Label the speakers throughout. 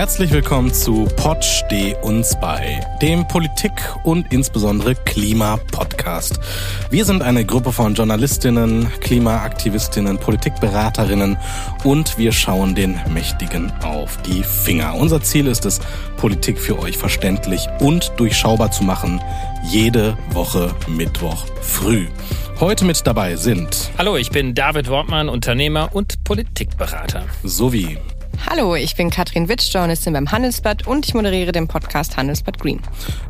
Speaker 1: Herzlich willkommen zu Pod Steh uns bei, dem Politik- und insbesondere Klima-Podcast. Wir sind eine Gruppe von Journalistinnen, Klimaaktivistinnen, Politikberaterinnen und wir schauen den Mächtigen auf die Finger. Unser Ziel ist es, Politik für euch verständlich und durchschaubar zu machen, jede Woche Mittwoch früh. Heute mit dabei sind
Speaker 2: Hallo, ich bin David Wortmann, Unternehmer und Politikberater.
Speaker 1: Sowie
Speaker 3: Hallo, ich bin Katrin Witsch, Journalistin beim Handelsblatt und ich moderiere den Podcast Handelsblatt Green.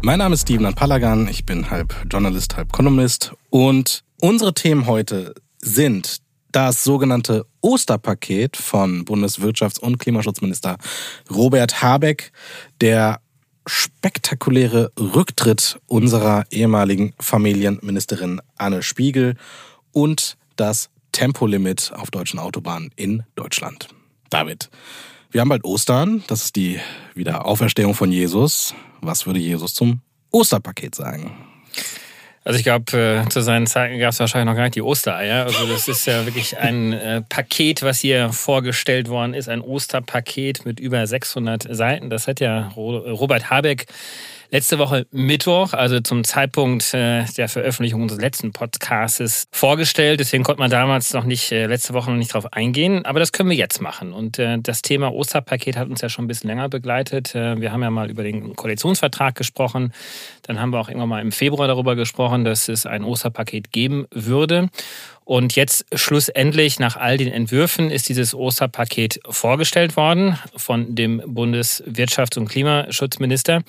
Speaker 1: Mein Name ist Steven Palagan, ich bin halb Journalist, halb Kolumnist und unsere Themen heute sind das sogenannte Osterpaket von Bundeswirtschafts- und Klimaschutzminister Robert Habeck, der spektakuläre Rücktritt unserer ehemaligen Familienministerin Anne Spiegel und das Tempolimit auf deutschen Autobahnen in Deutschland. David, wir haben bald Ostern, das ist die Wiederauferstehung von Jesus. Was würde Jesus zum Osterpaket sagen?
Speaker 2: Also ich glaube, äh, zu seinen Zeiten gab es wahrscheinlich noch gar nicht die Ostereier. Also das ist ja wirklich ein äh, Paket, was hier vorgestellt worden ist, ein Osterpaket mit über 600 Seiten. Das hat ja Robert Habeck letzte Woche Mittwoch, also zum Zeitpunkt äh, der Veröffentlichung unseres letzten Podcasts, vorgestellt. Deswegen konnte man damals noch nicht, äh, letzte Woche noch nicht drauf eingehen. Aber das können wir jetzt machen. Und äh, das Thema Osterpaket hat uns ja schon ein bisschen länger begleitet. wir haben ja mal über den Koalitionsvertrag gesprochen. Dann haben wir auch irgendwann mal im Februar darüber gesprochen, dass es ein Osterpaket geben würde. Und jetzt schlussendlich nach all den Entwürfen ist dieses Osterpaket vorgestellt worden von dem Bundeswirtschafts- und Klimaschutzminister.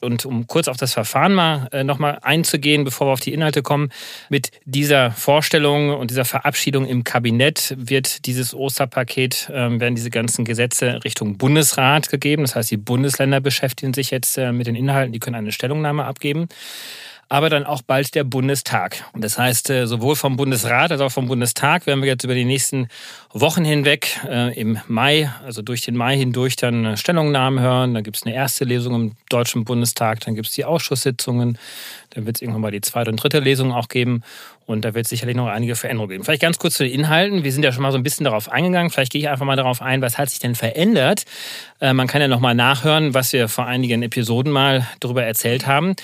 Speaker 2: Und um kurz auf das Verfahren mal äh, nochmal einzugehen, bevor wir auf die Inhalte kommen, mit dieser Vorstellung und dieser Verabschiedung im Kabinett wird dieses Osterpaket, äh, werden diese ganzen Gesetze Richtung Bundesrat gegeben. Das heißt, die Bundesländer beschäftigen sich jetzt äh, mit den Inhalten, die können eine Stellungnahme abgeben aber dann auch bald der Bundestag. Das heißt, äh, sowohl vom Bundesrat als auch vom Bundestag werden wir jetzt über die nächsten Wochen hinweg äh, im Mai, also durch den Mai hindurch, dann Stellungnahmen hören. Dann gibt es eine erste Lesung im Deutschen Bundestag, dann gibt es die Ausschusssitzungen, dann wird es irgendwann mal die zweite und dritte Lesung auch geben. Und da wird es sicherlich noch einige Veränderungen geben. Vielleicht ganz kurz zu den Inhalten. Wir sind ja schon mal so ein bisschen darauf eingegangen. Vielleicht gehe ich einfach mal darauf ein, was hat sich denn verändert. Äh, man kann ja noch mal nachhören, was wir vor einigen Episoden mal darüber erzählt haben.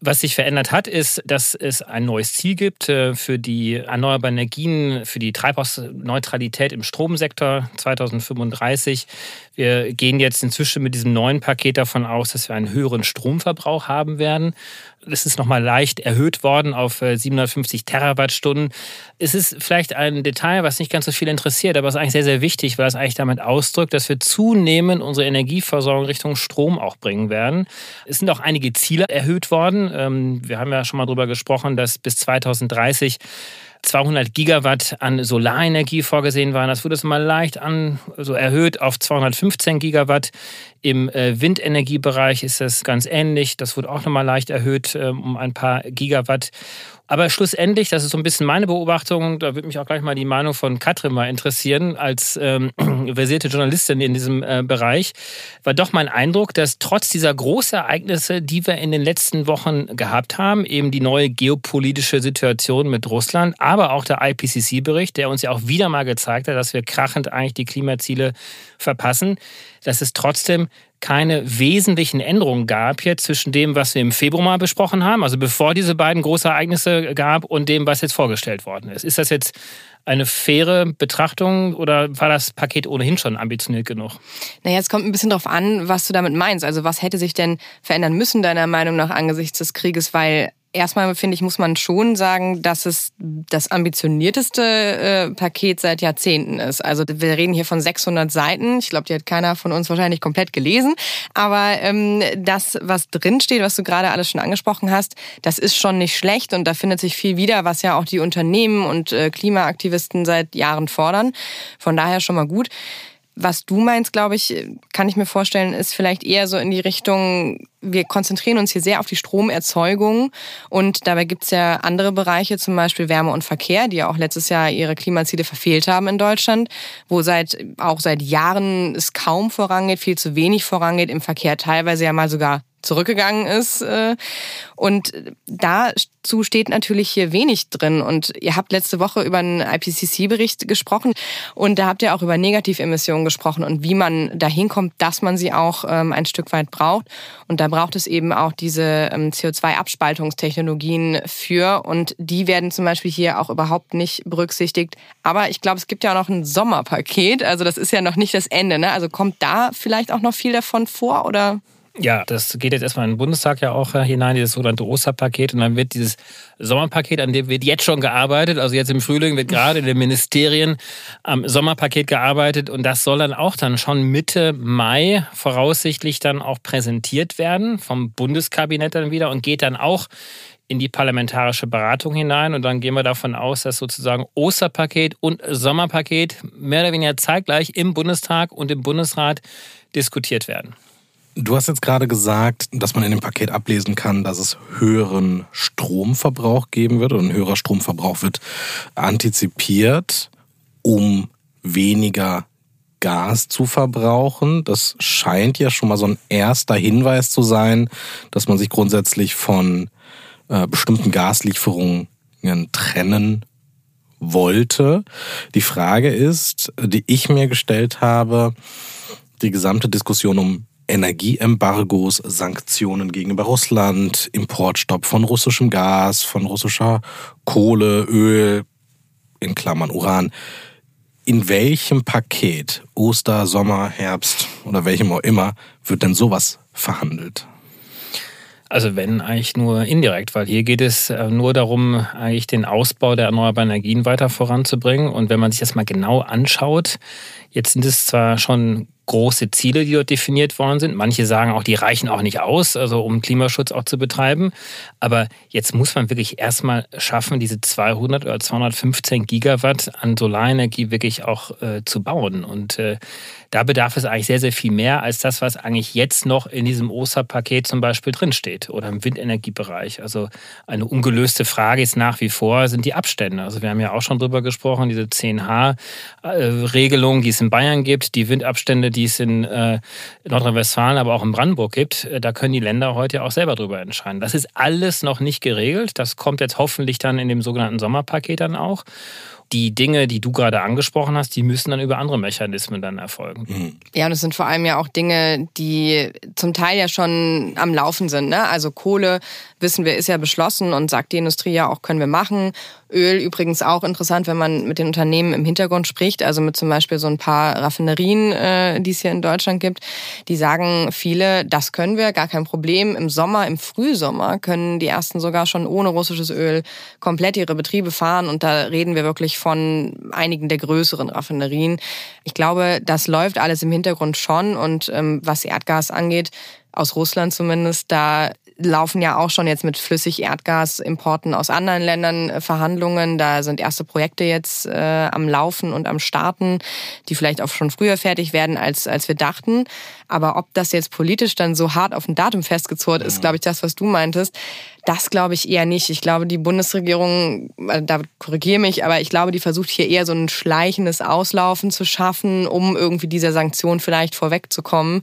Speaker 2: Was sich verändert hat, ist, dass es ein neues Ziel gibt äh, für die erneuerbaren Energien, für die Treibhausneutralität im Stromsektor 2035. Wir gehen jetzt inzwischen mit diesem neuen Paket davon aus, dass wir einen höheren Stromverbrauch haben werden. Es ist nochmal leicht erhöht worden auf 750 äh, Terawattstunden. Es ist vielleicht ein Detail, was nicht ganz so viel interessiert, aber es ist eigentlich sehr, sehr wichtig, weil es eigentlich damit ausdrückt, dass wir zunehmend unsere Energieversorgung Richtung Strom auch bringen werden. Es sind auch einige Ziele erhöht worden. Ähm, wir haben ja schon mal darüber gesprochen, dass bis 2030 200 Gigawatt an Solarenergie vorgesehen waren. Das wurde es mal leicht an, also erhöht auf 215 Gigawatt. Im äh, Windenergiebereich ist das ganz ähnlich. Das wurde auch nochmal leicht erhöht ähm, um ein paar Gigawatt. Aber schlussendlich, das ist so ein bisschen meine Beobachtung, da würde mich auch gleich mal die Meinung von Katrin mal interessieren, als ähm, versierte Journalistin in diesem äh, Bereich, war doch mein Eindruck, dass trotz dieser Großereignisse, die wir in den letzten Wochen gehabt haben, eben die neue geopolitische Situation mit Russland, aber auch der IPCC-Bericht, der uns ja auch wieder mal gezeigt hat, dass wir krachend eigentlich die Klimaziele verpassen, dass es trotzdem keine wesentlichen Änderungen gab jetzt zwischen dem, was wir im Februar besprochen haben, also bevor diese beiden Großereignisse gab, und dem, was jetzt vorgestellt worden ist. Ist das jetzt eine faire Betrachtung oder war das Paket ohnehin schon ambitioniert genug?
Speaker 3: Naja, es kommt ein bisschen darauf an, was du damit meinst. Also was hätte sich denn verändern müssen, deiner Meinung nach, angesichts des Krieges? Weil Erstmal finde ich, muss man schon sagen, dass es das ambitionierteste äh, Paket seit Jahrzehnten ist. Also wir reden hier von 600 Seiten. Ich glaube, die hat keiner von uns wahrscheinlich komplett gelesen. Aber ähm, das, was drinsteht, was du gerade alles schon angesprochen hast, das ist schon nicht schlecht und da findet sich viel wieder, was ja auch die Unternehmen und äh, Klimaaktivisten seit Jahren fordern. Von daher schon mal gut. Was du meinst, glaube ich, kann ich mir vorstellen, ist vielleicht eher so in die Richtung, wir konzentrieren uns hier sehr auf die Stromerzeugung. Und dabei gibt es ja andere Bereiche, zum Beispiel Wärme und Verkehr, die ja auch letztes Jahr ihre Klimaziele verfehlt haben in Deutschland, wo seit auch seit Jahren es kaum vorangeht, viel zu wenig vorangeht, im Verkehr teilweise ja mal sogar zurückgegangen ist. Äh, und dazu steht natürlich hier wenig drin. Und ihr habt letzte Woche über einen IPCC-Bericht gesprochen und da habt ihr auch über Negativemissionen gesprochen und wie man dahin kommt, dass man sie auch ähm, ein Stück weit braucht. Und da braucht es eben auch diese ähm, CO2-Abspaltungstechnologien für. Und die werden zum Beispiel hier auch überhaupt nicht berücksichtigt. Aber ich glaube, es gibt ja auch noch ein Sommerpaket. Also das ist ja noch nicht das Ende. Ne? Also kommt da vielleicht auch noch viel davon vor oder?
Speaker 2: Ja, das geht jetzt erstmal in den Bundestag ja auch äh, hinein, dieses sogenannte Osterpaket. Und dann wird dieses Sommerpaket, an dem wird jetzt schon gearbeitet. Also jetzt im Frühling wird gerade in den Ministerien am Sommerpaket gearbeitet. Und das soll dann auch dann schon Mitte Mai voraussichtlich dann auch präsentiert werden vom Bundeskabinett dann wieder und geht dann auch in die parlamentarische Beratung hinein. Und dann gehen wir davon aus, dass sozusagen Osterpaket und Sommerpaket mehr oder weniger zeitgleich im Bundestag und im Bundesrat diskutiert werden.
Speaker 1: Du hast jetzt gerade gesagt, dass man in dem Paket ablesen kann, dass es höheren Stromverbrauch geben wird und ein höherer Stromverbrauch wird antizipiert, um weniger Gas zu verbrauchen. Das scheint ja schon mal so ein erster Hinweis zu sein, dass man sich grundsätzlich von äh, bestimmten Gaslieferungen trennen wollte. Die Frage ist, die ich mir gestellt habe, die gesamte Diskussion um Energieembargos, Sanktionen gegenüber Russland, Importstopp von russischem Gas, von russischer Kohle, Öl, in Klammern Uran. In welchem Paket, Oster, Sommer, Herbst oder welchem auch immer, wird denn sowas verhandelt?
Speaker 2: Also wenn eigentlich nur indirekt, weil hier geht es äh, nur darum, eigentlich den Ausbau der erneuerbaren Energien weiter voranzubringen. Und wenn man sich das mal genau anschaut, jetzt sind es zwar schon große Ziele, die dort definiert worden sind. Manche sagen auch, die reichen auch nicht aus, also um Klimaschutz auch zu betreiben. Aber jetzt muss man wirklich erstmal schaffen, diese 200 oder 215 Gigawatt an Solarenergie wirklich auch äh, zu bauen. Und äh, da bedarf es eigentlich sehr, sehr viel mehr als das, was eigentlich jetzt noch in diesem Osterpaket zum Beispiel drinsteht oder im Windenergiebereich. Also eine ungelöste Frage ist nach wie vor, sind die Abstände. Also wir haben ja auch schon drüber gesprochen, diese 10H-Regelung, die es in Bayern gibt, die Windabstände, die es in äh, Nordrhein-Westfalen, aber auch in Brandenburg gibt, äh, da können die Länder heute auch selber drüber entscheiden. Das ist alles noch nicht geregelt. Das kommt jetzt hoffentlich dann in dem sogenannten Sommerpaket dann auch die Dinge, die du gerade angesprochen hast, die müssen dann über andere Mechanismen dann erfolgen. Mhm.
Speaker 3: Ja, und es sind vor allem ja auch Dinge, die zum Teil ja schon am Laufen sind. Ne? Also Kohle, wissen wir, ist ja beschlossen und sagt die Industrie ja auch, können wir machen. Öl übrigens auch interessant, wenn man mit den Unternehmen im Hintergrund spricht, also mit zum Beispiel so ein paar Raffinerien, äh, die es hier in Deutschland gibt. Die sagen viele, das können wir, gar kein Problem. Im Sommer, im Frühsommer können die ersten sogar schon ohne russisches Öl komplett ihre Betriebe fahren und da reden wir wirklich von einigen der größeren Raffinerien. Ich glaube, das läuft alles im Hintergrund schon und ähm, was Erdgas angeht, aus Russland zumindest, da laufen ja auch schon jetzt mit Flüssig-Erdgasimporten aus anderen Ländern äh, Verhandlungen. Da sind erste Projekte jetzt äh, am Laufen und am Starten, die vielleicht auch schon früher fertig werden, als, als wir dachten. Aber ob das jetzt politisch dann so hart auf ein Datum festgezurrt ist, glaube ich, das, was du meintest, das glaube ich eher nicht. Ich glaube, die Bundesregierung, äh, da korrigiere mich, aber ich glaube, die versucht hier eher so ein schleichendes Auslaufen zu schaffen, um irgendwie dieser Sanktion vielleicht vorwegzukommen.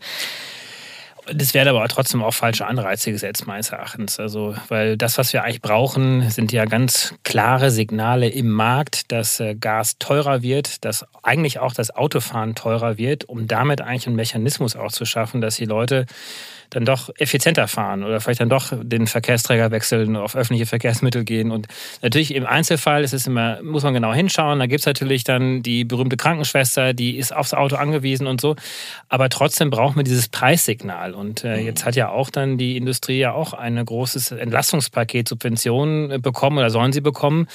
Speaker 2: Das wäre aber trotzdem auch falsche Anreize gesetzt, meines Erachtens. Also, weil das, was wir eigentlich brauchen, sind ja ganz klare Signale im Markt, dass äh, Gas teurer wird, dass eigentlich auch das Autofahren teurer wird, um damit eigentlich einen Mechanismus auch zu schaffen, dass die Leute dann doch effizienter fahren oder vielleicht dann doch den Verkehrsträger wechseln, auf öffentliche Verkehrsmittel gehen. Und natürlich im Einzelfall ist es immer, muss man genau hinschauen. Da gibt es natürlich dann die berühmte Krankenschwester, die ist aufs Auto angewiesen und so. Aber trotzdem braucht man dieses Preissignal. Und äh, mhm. jetzt hat ja auch dann die Industrie ja auch ein großes Entlastungspaket Subventionen äh, bekommen oder sollen sie bekommen,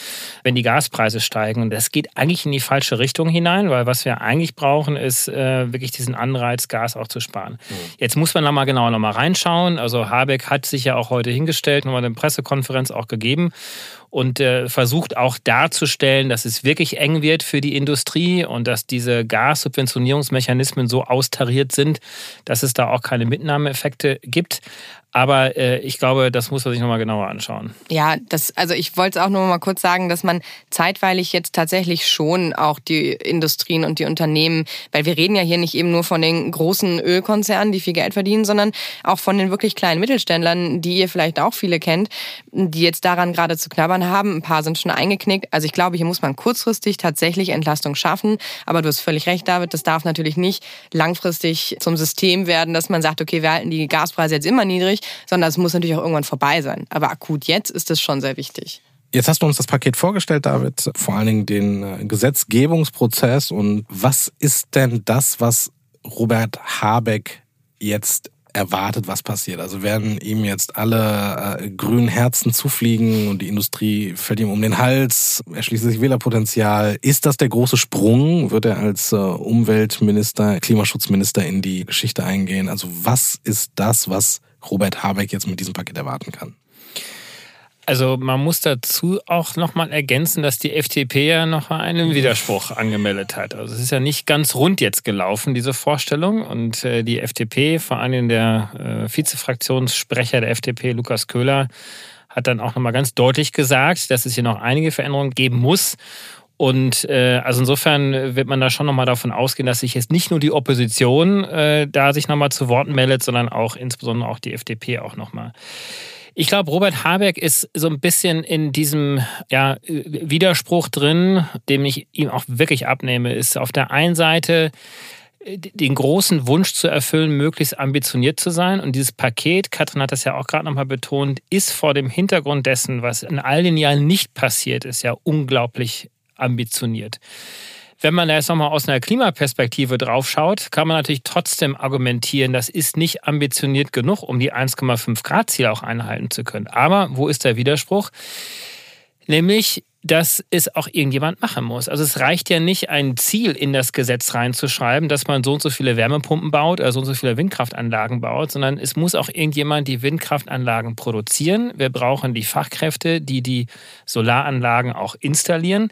Speaker 2: wenn die Gaspreise steigen. Und das geht eigentlich in die falsche Richtung hinein, weil was wir eigentlich brauchen, ist äh, wirklich diesen Anreiz, Gas auch zu sparen. Mhm. Jetzt muss man nochmal genau nochmal reinschauen. Also Habeck hat sich ja auch heute hingestellt, nochmal eine Pressekonferenz auch gegeben und äh, versucht auch darzustellen, dass es wirklich eng wird für die Industrie und dass diese Gassubventionierungsmechanismen so austariert sind, dass es da auch keine Mitnahmeeffekte gibt. Aber äh, ich glaube, das muss man sich nochmal genauer anschauen.
Speaker 3: Ja, das, also ich wollte es auch nur mal kurz sagen, dass man zeitweilig jetzt tatsächlich schon auch die Industrien und die Unternehmen, weil wir reden ja hier nicht eben nur von den großen Ölkonzernen, die viel Geld verdienen, sondern auch von den wirklich kleinen Mittelständlern, die ihr vielleicht auch viele kennt, die jetzt daran gerade zu knabbern haben. Ein paar sind schon eingeknickt. Also ich glaube, hier muss man kurzfristig tatsächlich Entlastung schaffen. Aber du hast völlig recht, David, das darf natürlich nicht langfristig zum System werden, dass man sagt, okay, wir halten die Gaspreise jetzt immer niedrig sondern es muss natürlich auch irgendwann vorbei sein. Aber akut jetzt ist es schon sehr wichtig.
Speaker 1: Jetzt hast du uns das Paket vorgestellt, David, vor allen Dingen den äh, Gesetzgebungsprozess. Und was ist denn das, was Robert Habeck jetzt erwartet, was passiert? Also werden ihm jetzt alle äh, grünen Herzen zufliegen und die Industrie fällt ihm um den Hals, erschließt sich Wählerpotenzial. Ist das der große Sprung? Wird er als äh, Umweltminister, Klimaschutzminister in die Geschichte eingehen? Also was ist das, was Robert Habeck jetzt mit diesem Paket erwarten kann.
Speaker 2: Also man muss dazu auch nochmal ergänzen, dass die FDP ja noch einen Widerspruch angemeldet hat. Also es ist ja nicht ganz rund jetzt gelaufen, diese Vorstellung. Und äh, die FDP, vor allem der äh, Vizefraktionssprecher der FDP, Lukas Köhler, hat dann auch nochmal ganz deutlich gesagt, dass es hier noch einige Veränderungen geben muss. Und äh, also insofern wird man da schon nochmal davon ausgehen, dass sich jetzt nicht nur die Opposition äh, da sich nochmal zu Worten meldet, sondern auch insbesondere auch die FDP auch nochmal. Ich glaube, Robert Habeck ist so ein bisschen in diesem ja, Widerspruch drin, dem ich ihm auch wirklich abnehme, ist auf der einen Seite äh, den großen Wunsch zu erfüllen, möglichst ambitioniert zu sein. Und dieses Paket, Katrin hat das ja auch gerade nochmal betont, ist vor dem Hintergrund dessen, was in all den Jahren nicht passiert ist, ja unglaublich ambitioniert. Wenn man da jetzt nochmal aus einer Klimaperspektive draufschaut, kann man natürlich trotzdem argumentieren, das ist nicht ambitioniert genug, um die 1,5 Grad Ziel auch einhalten zu können. Aber wo ist der Widerspruch? Nämlich, dass es auch irgendjemand machen muss. Also es reicht ja nicht, ein Ziel in das Gesetz reinzuschreiben, dass man so und so viele Wärmepumpen baut oder so und so viele Windkraftanlagen baut, sondern es muss auch irgendjemand die Windkraftanlagen produzieren. Wir brauchen die Fachkräfte, die die Solaranlagen auch installieren.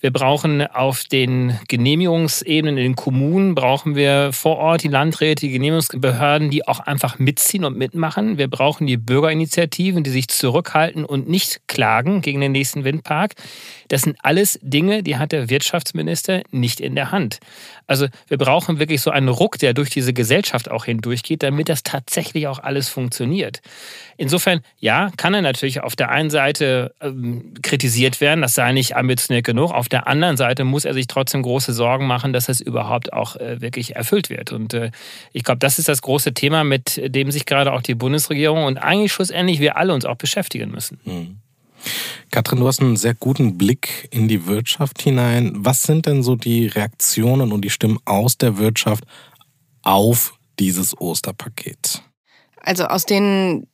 Speaker 2: Wir brauchen auf den Genehmigungsebenen in den Kommunen, brauchen wir vor Ort die Landräte, die Genehmigungsbehörden, die auch einfach mitziehen und mitmachen. Wir brauchen die Bürgerinitiativen, die sich zurückhalten und nicht klagen gegen den nächsten Windpark. Das sind alles Dinge, die hat der Wirtschaftsminister nicht in der Hand. Also wir brauchen wirklich so einen Ruck, der durch diese Gesellschaft auch hindurchgeht, damit das tatsächlich auch alles funktioniert. Insofern, ja, kann er natürlich auf der einen Seite ähm, kritisiert werden, das sei nicht ambitioniert genug. Auf der anderen Seite muss er sich trotzdem große Sorgen machen, dass es überhaupt auch äh, wirklich erfüllt wird. Und äh, ich glaube, das ist das große Thema, mit dem sich gerade auch die Bundesregierung und eigentlich schlussendlich wir alle uns auch beschäftigen müssen. Mhm.
Speaker 1: Katrin, du hast einen sehr guten Blick in die Wirtschaft hinein. Was sind denn so die Reaktionen und die Stimmen aus der Wirtschaft auf dieses Osterpaket?
Speaker 3: Also aus den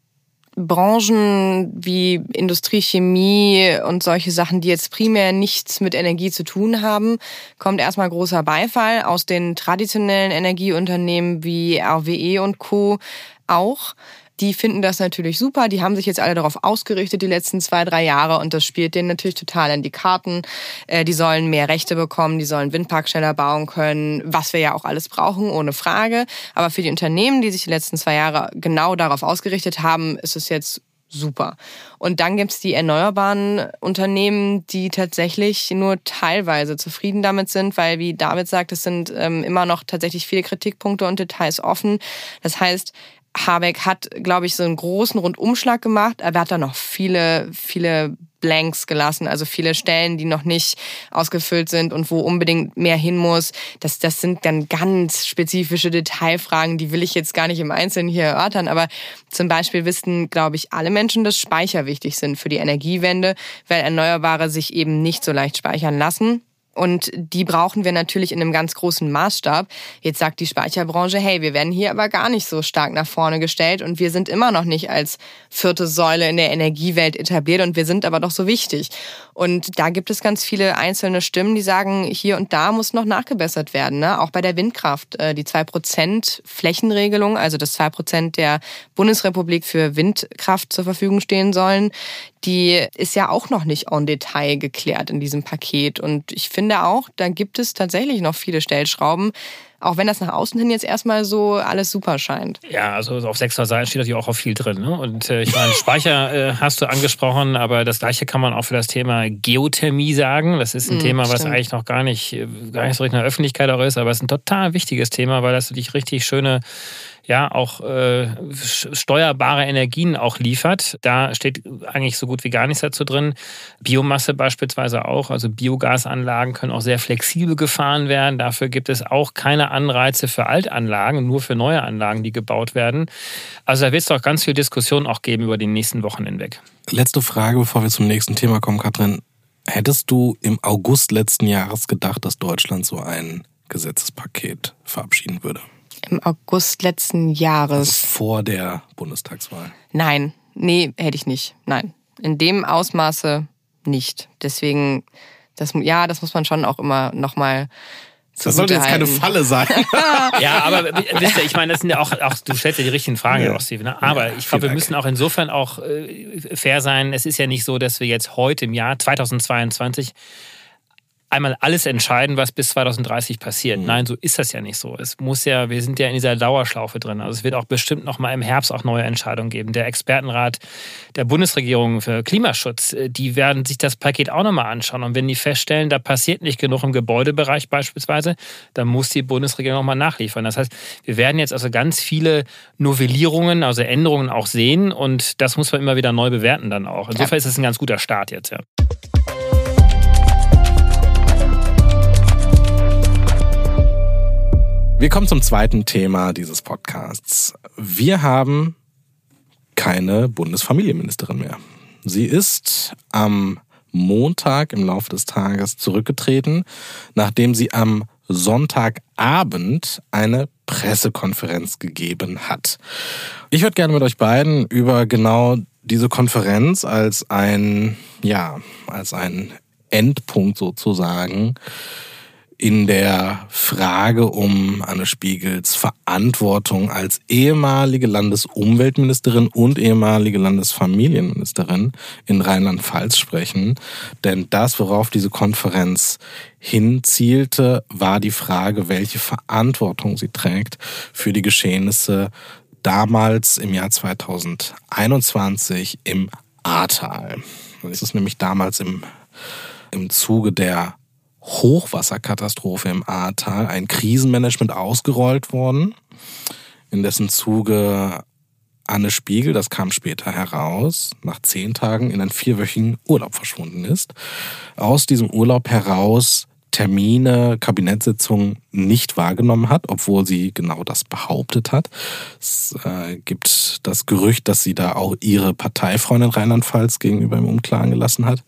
Speaker 3: Branchen wie Industrie, Chemie und solche Sachen, die jetzt primär nichts mit Energie zu tun haben, kommt erstmal großer Beifall. Aus den traditionellen Energieunternehmen wie RWE und Co. auch. Die finden das natürlich super. Die haben sich jetzt alle darauf ausgerichtet die letzten zwei, drei Jahre und das spielt denen natürlich total in die Karten. Äh, die sollen mehr Rechte bekommen, die sollen Windpark schneller bauen können, was wir ja auch alles brauchen, ohne Frage. Aber für die Unternehmen, die sich die letzten zwei Jahre genau darauf ausgerichtet haben, ist es jetzt super. Und dann gibt's die erneuerbaren Unternehmen, die tatsächlich nur teilweise zufrieden damit sind, weil, wie David sagt, es sind ähm, immer noch tatsächlich viele Kritikpunkte und Details offen. Das heißt, Habeck hat, glaube ich, so einen großen Rundumschlag gemacht, aber er hat da noch viele, viele Blanks gelassen, also viele Stellen, die noch nicht ausgefüllt sind und wo unbedingt mehr hin muss. Das, das sind dann ganz spezifische Detailfragen, die will ich jetzt gar nicht im Einzelnen hier erörtern, aber zum Beispiel wissen, glaube ich, alle Menschen, dass Speicher wichtig sind für die Energiewende, weil Erneuerbare sich eben nicht so leicht speichern lassen. Und die brauchen wir natürlich in einem ganz großen Maßstab. Jetzt sagt die Speicherbranche, hey, wir werden hier aber gar nicht so stark nach vorne gestellt und wir sind immer noch nicht als vierte Säule in der Energiewelt etabliert und wir sind aber doch so wichtig. Und da gibt es ganz viele einzelne Stimmen, die sagen, hier und da muss noch nachgebessert werden. Ne? Auch bei der Windkraft. Äh, die 2% Flächenregelung, also das 2% der Bundesrepublik für Windkraft zur Verfügung stehen sollen, die ist ja auch noch nicht en Detail geklärt in diesem Paket. Und ich finde auch, da gibt es tatsächlich noch viele Stellschrauben, Auch wenn das nach außen hin jetzt erstmal so alles super scheint.
Speaker 2: Ja, also auf 600 Seiten steht natürlich auch auf viel drin. Ne? Und äh, ich meine, Speicher äh, hast du angesprochen, aber das gleiche kann man auch für das Thema Geothermie sagen. Das ist ein mm, Thema, was eigentlich noch gar nicht, äh, gar nicht so richtig in der Öffentlichkeit auch ist, aber es ist ein total wichtiges Thema, weil das natürlich richtig schöne ja auch äh, steuerbare Energien auch liefert. Da steht eigentlich so gut wie gar nichts dazu drin. Biomasse beispielsweise auch, also Biogasanlagen können auch sehr flexibel gefahren werden. Dafür gibt es auch keine Anreize für Altanlagen, nur für neue Anlagen, die gebaut werden. Also da wird es doch ganz viel Diskussion auch geben über die nächsten Wochen hinweg.
Speaker 1: Letzte Frage, bevor wir zum nächsten Thema kommen, Katrin. Hättest du im August letzten Jahres gedacht, dass Deutschland so ein Gesetzespaket verabschieden würde?
Speaker 3: Im August letzten Jahres.
Speaker 1: Also vor der Bundestagswahl.
Speaker 3: Nein, nee, hätte ich nicht. Nein. In dem Ausmaße nicht. Deswegen, das, ja, das muss man schon auch immer nochmal
Speaker 1: das sollte jetzt keine Falle sein.
Speaker 2: ja, aber wisst ihr, ich meine, das sind ja auch, auch du stellst ja die richtigen Fragen, ja. auch, Steve. Ne? Aber ja, ich glaube, wir müssen auch insofern auch äh, fair sein. Es ist ja nicht so, dass wir jetzt heute im Jahr 2022 einmal alles entscheiden, was bis 2030 passiert. Mhm. Nein, so ist das ja nicht so. Es muss ja, wir sind ja in dieser Dauerschlaufe drin. Also es wird auch bestimmt noch mal im Herbst auch neue Entscheidungen geben. Der Expertenrat der Bundesregierung für Klimaschutz, äh, die werden sich das Paket auch noch mal anschauen. Und wenn die feststellen, da passiert nicht genug im Gebäudebereich beispielsweise, dann muss die Bundesregierung noch mal nachliefern. Das heißt, wir werden jetzt also ganz viele Novellierungen, also Änderungen auch sehen. Und das muss man immer wieder neu bewerten dann auch. Insofern ja. ist es ein ganz guter Start jetzt, ja.
Speaker 1: Wir kommen zum zweiten Thema dieses Podcasts. Wir haben keine Bundesfamilienministerin mehr. Sie ist am Montag im Laufe des Tages zurückgetreten, nachdem sie am Sonntagabend eine Pressekonferenz gegeben hat. Ich würde gerne mit euch beiden über genau diese Konferenz als ein, ja, als ein Endpunkt sozusagen in der Frage um Anne Spiegels Verantwortung als ehemalige Landesumweltministerin und ehemalige Landesfamilienministerin in Rheinland-Pfalz sprechen. Denn das, worauf diese Konferenz hinzielte, war die Frage, welche Verantwortung sie trägt für die Geschehnisse damals im Jahr 2021 im Ahrtal. Es ist nämlich damals im, im Zuge der Hochwasserkatastrophe im Ahrtal ein Krisenmanagement ausgerollt worden, in dessen Zuge Anne Spiegel, das kam später heraus, nach zehn Tagen in einen vierwöchigen Urlaub verschwunden ist. Aus diesem Urlaub heraus Termine, Kabinettssitzungen nicht wahrgenommen hat, obwohl sie genau das behauptet hat. Es äh, gibt das Gerücht, dass sie da auch ihre Parteifreundin Rheinland-Pfalz gegenüber im Unklaren gelassen hat.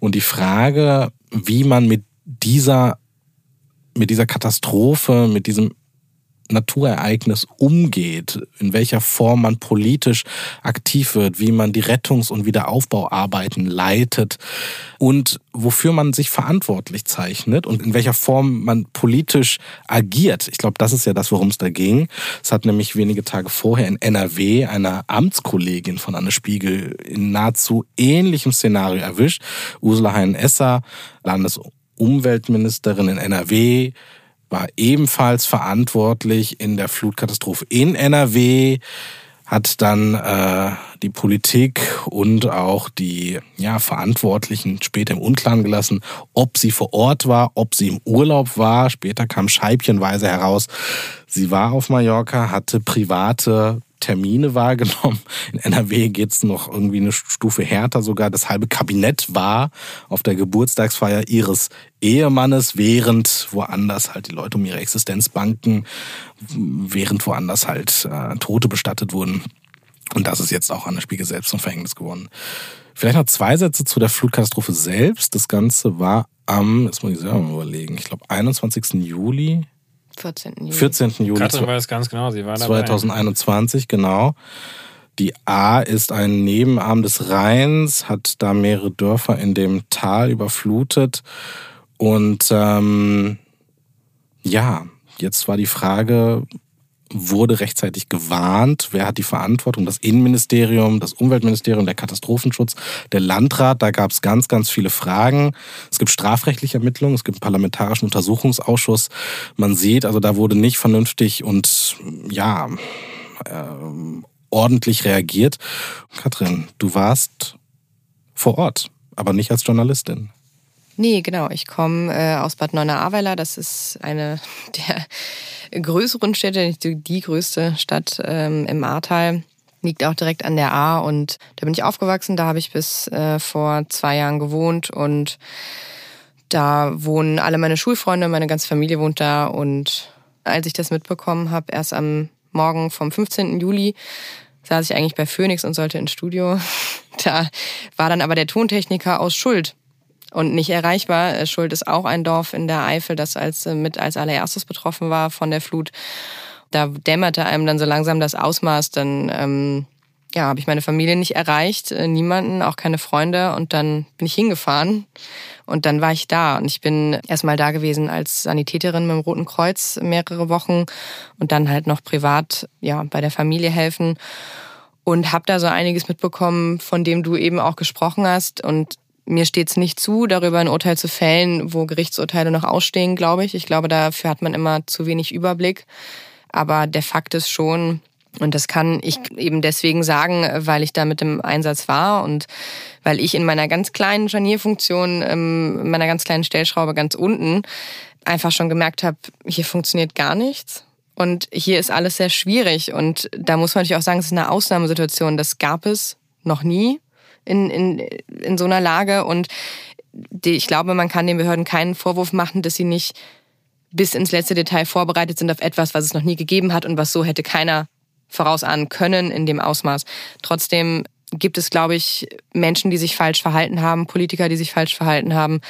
Speaker 1: Und die Frage, wie man mit dieser, mit dieser Katastrophe, mit diesem Naturereignis umgeht, in welcher Form man politisch aktiv wird, wie man die Rettungs- und Wiederaufbauarbeiten leitet und wofür man sich verantwortlich zeichnet und in welcher Form man politisch agiert. Ich glaube, das ist ja das, worum es da ging. Es hat nämlich wenige Tage vorher in NRW einer Amtskollegin von Anne Spiegel in nahezu ähnlichem Szenario erwischt. Ursula Hein-Esser, Landes Umweltministerin in NRW, war ebenfalls verantwortlich in der Flutkatastrophe in NRW, hat dann äh, die Politik und auch die ja, Verantwortlichen später im Unklaren gelassen, ob sie vor Ort war, ob sie im Urlaub war. Später kam scheibchenweise heraus, sie war auf Mallorca, hatte private Termine wahrgenommen. In NRW geht's noch irgendwie eine Stufe härter sogar. Das halbe Kabinett war auf der Geburtstagsfeier ihres Ehemannes, während woanders halt die Leute um ihre Existenz banken, während woanders halt äh, Tote bestattet wurden. Und das ist jetzt auch an der Spiegel selbst zum Verhängnis geworden. Vielleicht noch zwei Sätze zu der Flutkatastrophe selbst. Das Ganze war am, jetzt muss ich selber mal überlegen, ich glaube 21. Juli
Speaker 3: 14. Juli.
Speaker 1: 14. Juli.
Speaker 2: Katrin weiß ganz genau, sie war
Speaker 1: dabei. 2021, genau. Die A ist ein Nebenarm des Rheins, hat da mehrere Dörfer in dem Tal überflutet. Und ähm, ja, jetzt war die Frage, wurde rechtzeitig gewarnt? Wer hat die Verantwortung? Das Innenministerium, das Umweltministerium, der Katastrophenschutz, der Landrat. Da gab es ganz, ganz viele Fragen. Es gibt strafrechtliche Ermittlungen, es gibt einen parlamentarischen Untersuchungsausschuss. Man sieht, also da wurde nicht vernünftig und ja, äh, ordentlich reagiert. Katrin, du warst vor Ort, aber nicht als Journalistin.
Speaker 3: Nee, genau. Ich komme äh, aus Bad Neuenahr-Ahrweiler. Das ist eine der größeren Städte, nicht die größte Stadt ähm, im Ahrtal. Liegt auch direkt an der A und da bin ich aufgewachsen. Da habe ich bis äh, vor zwei Jahren gewohnt und da wohnen alle meine Schulfreunde, meine ganze Familie wohnt da und als ich das mitbekommen habe, erst am Morgen vom 15. Juli, saß ich eigentlich bei Phoenix und sollte ins Studio. Da war dann aber der Tontechniker aus Schuld und nicht erreichbar. Äh, Schuld ist auch ein Dorf in der Eifel, das als äh, mit als allererstes betroffen war von der Flut. Da dämmerte einem dann so langsam das Ausmaß. Dann ähm, ja, habe ich meine Familie nicht erreicht, äh, niemanden, auch keine Freunde. Und dann bin ich hingefahren und dann war ich da. Und ich bin erstmal da gewesen als Sanitäterin mit dem Roten Kreuz mehrere Wochen und dann halt noch privat ja bei der Familie helfen und habe da so einiges mitbekommen, von dem du eben auch gesprochen hast. Und mir steht es nicht zu, darüber ein Urteil zu fällen, wo Gerichtsurteile noch ausstehen, glaube ich. Ich glaube, dafür hat man immer zu wenig Überblick. Aber der Fakt ist schon, und das kann ich eben deswegen sagen, weil ich da mit dem Einsatz war und weil ich in meiner ganz kleinen Scharnierfunktion, ähm, in meiner ganz kleinen Stellschraube ganz unten einfach schon gemerkt habe, hier funktioniert gar nichts. Und hier ist alles sehr schwierig. Und da muss man natürlich auch sagen, es ist eine Ausnahmesituation. Das gab es noch nie in, in, in so einer Lage. Und die, ich glaube, man kann den Behörden keinen Vorwurf machen, dass sie nicht bis ins letzte Detail vorbereitet sind auf etwas, was es noch nie gegeben hat und was so hätte keiner vorausahnen können in dem Ausmaß. Trotzdem gibt es, glaube ich, Menschen, die sich falsch verhalten haben, Politiker, die sich falsch verhalten haben.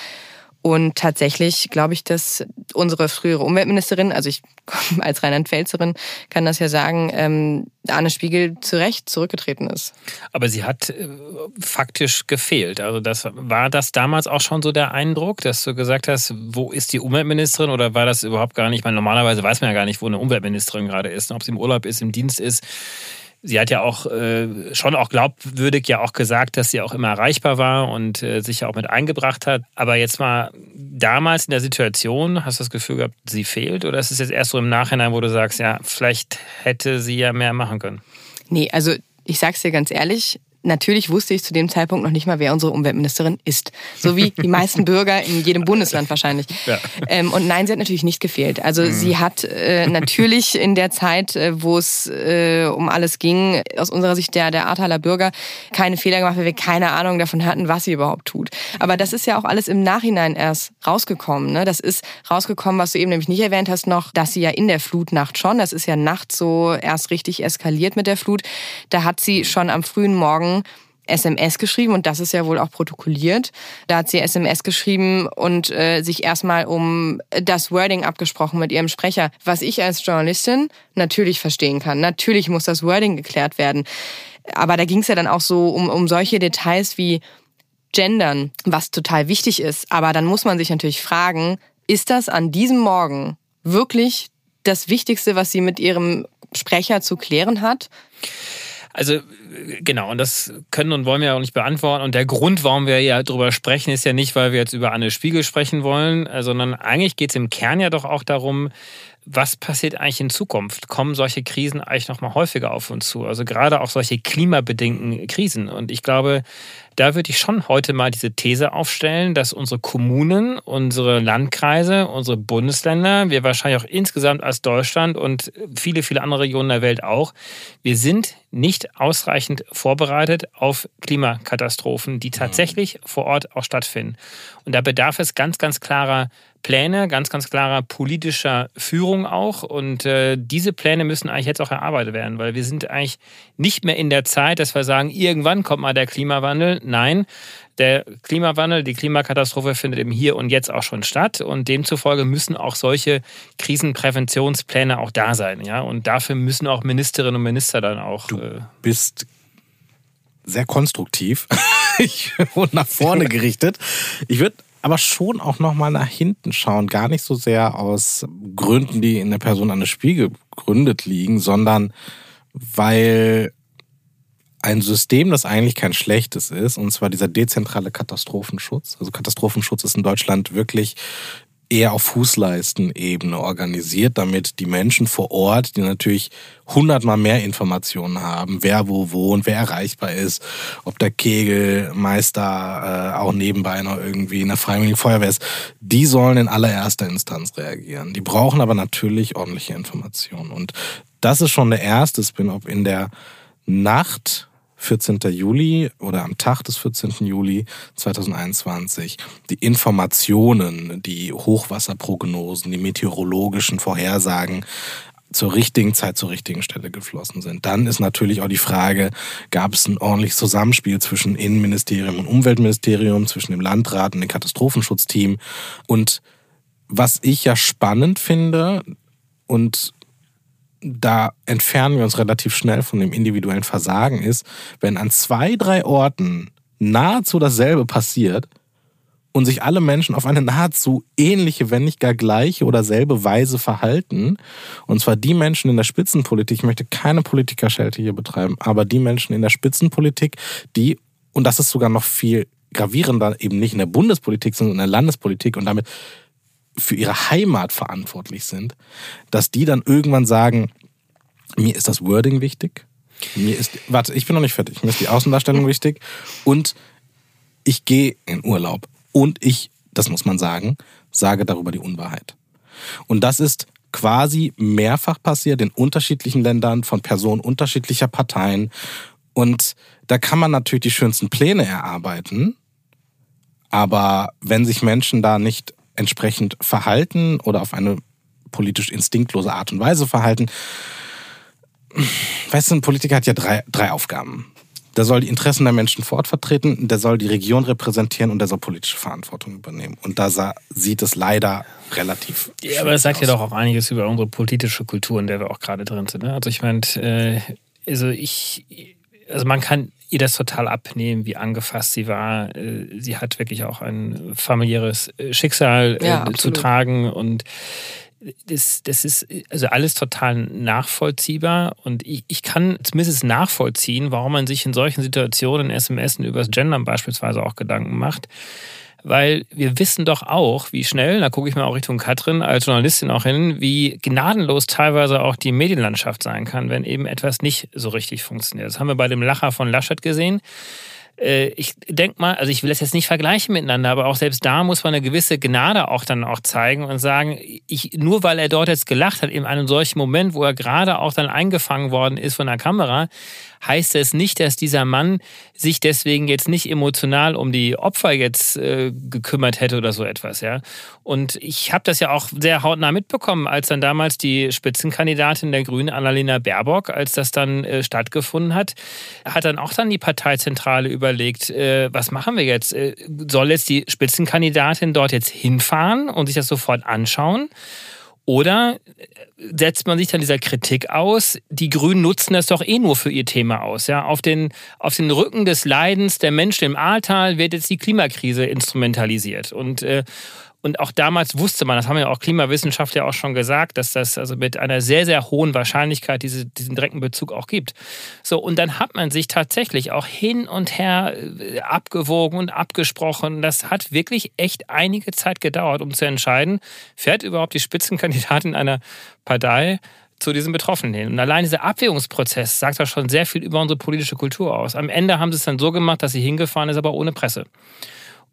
Speaker 3: Und tatsächlich glaube ich, dass unsere frühere Umweltministerin, also ich als Rheinland-Pfälzerin kann das ja sagen, ähm, Arne Spiegel zu Recht zurückgetreten ist.
Speaker 2: Aber sie hat äh, faktisch gefehlt. Also das war das damals auch schon so der Eindruck, dass du gesagt hast, wo ist die Umweltministerin oder war das überhaupt gar nicht? Ich meine, normalerweise weiß man ja gar nicht, wo eine Umweltministerin gerade ist, ob sie im Urlaub ist, im Dienst ist. Sie hat ja auch äh, schon auch glaubwürdig ja auch gesagt, dass sie auch immer erreichbar war und äh, sich ja auch mit eingebracht hat. Aber jetzt mal damals in der Situation, hast du das Gefühl gehabt, sie fehlt? Oder ist es jetzt erst so im Nachhinein, wo du sagst, ja, vielleicht hätte sie ja mehr machen können?
Speaker 3: Nee, also ich sag's dir ganz ehrlich, natürlich wusste ich zu dem Zeitpunkt noch nicht mal, wer unsere Umweltministerin ist. So wie die meisten Bürger in jedem Bundesland wahrscheinlich. Ja. Ähm, und nein, sie hat natürlich nicht gefehlt. Also mhm. sie hat äh, natürlich in der Zeit, äh, wo es äh, um alles ging, aus unserer Sicht der, der Ahrtaler Bürger keine Fehler gemacht, weil wir keine Ahnung davon hatten, was sie überhaupt tut. Aber das ist ja auch alles im Nachhinein erst rausgekommen. Ne? Das ist rausgekommen, was du eben nämlich nicht erwähnt hast noch, dass sie ja in der Flutnacht schon, das ist ja nachts so erst richtig eskaliert mit der Flut, da hat sie schon am frühen Morgen SMS geschrieben und das ist ja wohl auch protokolliert. Da hat sie SMS geschrieben und äh, sich erstmal um das Wording abgesprochen mit ihrem Sprecher, was ich als Journalistin natürlich verstehen kann. Natürlich muss das Wording geklärt werden. Aber da ging es ja dann auch so um, um solche Details wie Gendern, was total wichtig ist. Aber dann muss man sich natürlich fragen, ist das an diesem Morgen wirklich das Wichtigste, was sie mit ihrem Sprecher zu klären hat?
Speaker 2: Also genau, und das können und wollen wir ja auch nicht beantworten. Und der Grund, warum wir ja darüber sprechen, ist ja nicht, weil wir jetzt über Anne Spiegel sprechen wollen, sondern eigentlich geht es im Kern ja doch auch darum, was passiert eigentlich in Zukunft? Kommen solche Krisen eigentlich noch mal häufiger auf uns zu? Also gerade auch solche klimabedingten Krisen. Und ich glaube, da würde ich schon heute mal diese These aufstellen, dass unsere Kommunen, unsere Landkreise, unsere Bundesländer, wir wahrscheinlich auch insgesamt als Deutschland und viele, viele andere Regionen der Welt auch, wir sind nicht ausreichend vorbereitet auf Klimakatastrophen, die tatsächlich vor Ort auch stattfinden. Und da bedarf es ganz, ganz klarer Pläne, ganz, ganz klarer politischer Führung auch. Und äh, diese Pläne müssen eigentlich jetzt auch erarbeitet werden, weil wir sind eigentlich nicht mehr in der Zeit, dass wir sagen, irgendwann kommt mal der Klimawandel. Nein, der Klimawandel, die Klimakatastrophe findet im Hier und Jetzt auch schon statt. Und demzufolge müssen auch solche Krisenpräventionspläne auch da sein. Ja? Und dafür müssen auch Ministerinnen und Minister dann auch.
Speaker 1: Du äh, bist sehr konstruktiv und nach vorne gerichtet. Ich würde aber schon auch nochmal nach hinten schauen. Gar nicht so sehr aus Gründen, die in der Person eines Spiel gegründet liegen, sondern weil ein System, das eigentlich kein schlechtes ist, und zwar dieser dezentrale Katastrophenschutz. Also Katastrophenschutz ist in Deutschland wirklich eher auf Fußleistenebene organisiert, damit die Menschen vor Ort, die natürlich hundertmal mehr Informationen haben, wer wo wohnt, wer erreichbar ist, ob der Kegelmeister äh, auch nebenbei noch irgendwie in der Freiwilligen Feuerwehr ist, die sollen in allererster Instanz reagieren. Die brauchen aber natürlich ordentliche Informationen. Und das ist schon der erste Spin-off in der Nacht 14. Juli oder am Tag des 14. Juli 2021 die Informationen, die Hochwasserprognosen, die meteorologischen Vorhersagen zur richtigen Zeit zur richtigen Stelle geflossen sind. Dann ist natürlich auch die Frage, gab es ein ordentliches Zusammenspiel zwischen Innenministerium und Umweltministerium, zwischen dem Landrat und dem Katastrophenschutzteam. Und was ich ja spannend finde und da entfernen wir uns relativ schnell von dem individuellen Versagen ist, wenn an zwei, drei Orten nahezu dasselbe passiert und sich alle Menschen auf eine nahezu ähnliche, wenn nicht gar gleiche oder selbe Weise verhalten. Und zwar die Menschen in der Spitzenpolitik, ich möchte keine Politikerschelte hier betreiben, aber die Menschen in der Spitzenpolitik, die, und das ist sogar noch viel gravierender, eben nicht in der Bundespolitik, sondern in der Landespolitik und damit für ihre Heimat verantwortlich sind, dass die dann irgendwann sagen, mir ist das Wording wichtig, mir ist, warte, ich bin noch nicht fertig, mir ist die Außendarstellung wichtig und ich gehe in Urlaub und ich, das muss man sagen, sage darüber die Unwahrheit. Und das ist quasi mehrfach passiert in unterschiedlichen Ländern von Personen unterschiedlicher Parteien. Und da kann man natürlich die schönsten Pläne erarbeiten. Aber wenn sich Menschen da nicht entsprechend verhalten oder auf eine politisch instinktlose Art und Weise verhalten. Weißt du, ein Politiker hat ja drei, drei Aufgaben. Der soll die Interessen der Menschen vor Ort vertreten, der soll die Region repräsentieren und der soll politische Verantwortung übernehmen. Und da sah, sieht es leider relativ.
Speaker 2: Ja, aber das sagt aus. ja doch auch einiges über unsere politische Kultur, in der wir auch gerade drin sind. Ne? Also ich meine, äh, also ich, also man kann ihr das total abnehmen, wie angefasst sie war. Äh, sie hat wirklich auch ein familiäres äh, Schicksal äh, ja, zu tragen. Und das, das ist also alles total nachvollziehbar. Und ich, ich kann zumindest nachvollziehen, warum man sich in solchen Situationen SMS über das Gendern beispielsweise auch Gedanken macht weil wir wissen doch auch, wie schnell, da gucke ich mal auch Richtung Katrin als Journalistin auch hin, wie gnadenlos teilweise auch die Medienlandschaft sein kann, wenn eben etwas nicht so richtig funktioniert. Das haben wir bei dem Lacher von Laschet gesehen. Äh, ich denke mal, also ich will das jetzt nicht vergleichen miteinander, aber auch selbst da muss man eine gewisse Gnade auch dann auch zeigen und sagen, ich, nur weil er dort jetzt gelacht hat, in einem solchen Moment, wo er gerade auch dann eingefangen worden ist von der Kamera, heißt es nicht, dass dieser Mann sich deswegen jetzt nicht emotional um die Opfer jetzt äh, gekümmert hätte oder so etwas, ja. Und ich habe das ja auch sehr hautnah mitbekommen, als dann damals die Spitzenkandidatin der Grünen, Annalena Baerbock, als das dann äh, stattgefunden hat, hat dann auch dann die Parteizentrale überlegt, äh, was machen wir jetzt? Äh, soll jetzt die Spitzenkandidatin dort jetzt hinfahren und sich das sofort anschauen? Oder setzt man sich dann dieser Kritik aus, die Grünen nutzen das doch eh nur für ihr Thema aus. Ja? Auf, den, auf den Rücken des Leidens der Menschen im Ahrtal wird jetzt die Klimakrise instrumentalisiert. Und, äh, und auch damals wusste man, das haben ja auch Klimawissenschaftler auch schon gesagt, dass das also mit einer sehr, sehr hohen Wahrscheinlichkeit diese, diesen direkten Bezug auch gibt. So, und dann hat man sich tatsächlich auch hin und her äh, abgewogen und abgesprochen. Das hat wirklich echt einige Zeit gedauert, um zu entscheiden, fährt überhaupt die Spitzenkandidatin einer Partei zu diesen Betroffenen hin. Und allein dieser Abwägungsprozess sagt ja schon sehr viel über unsere politische Kultur aus. Am Ende haben sie es dann so gemacht, dass sie hingefahren ist, aber ohne Presse.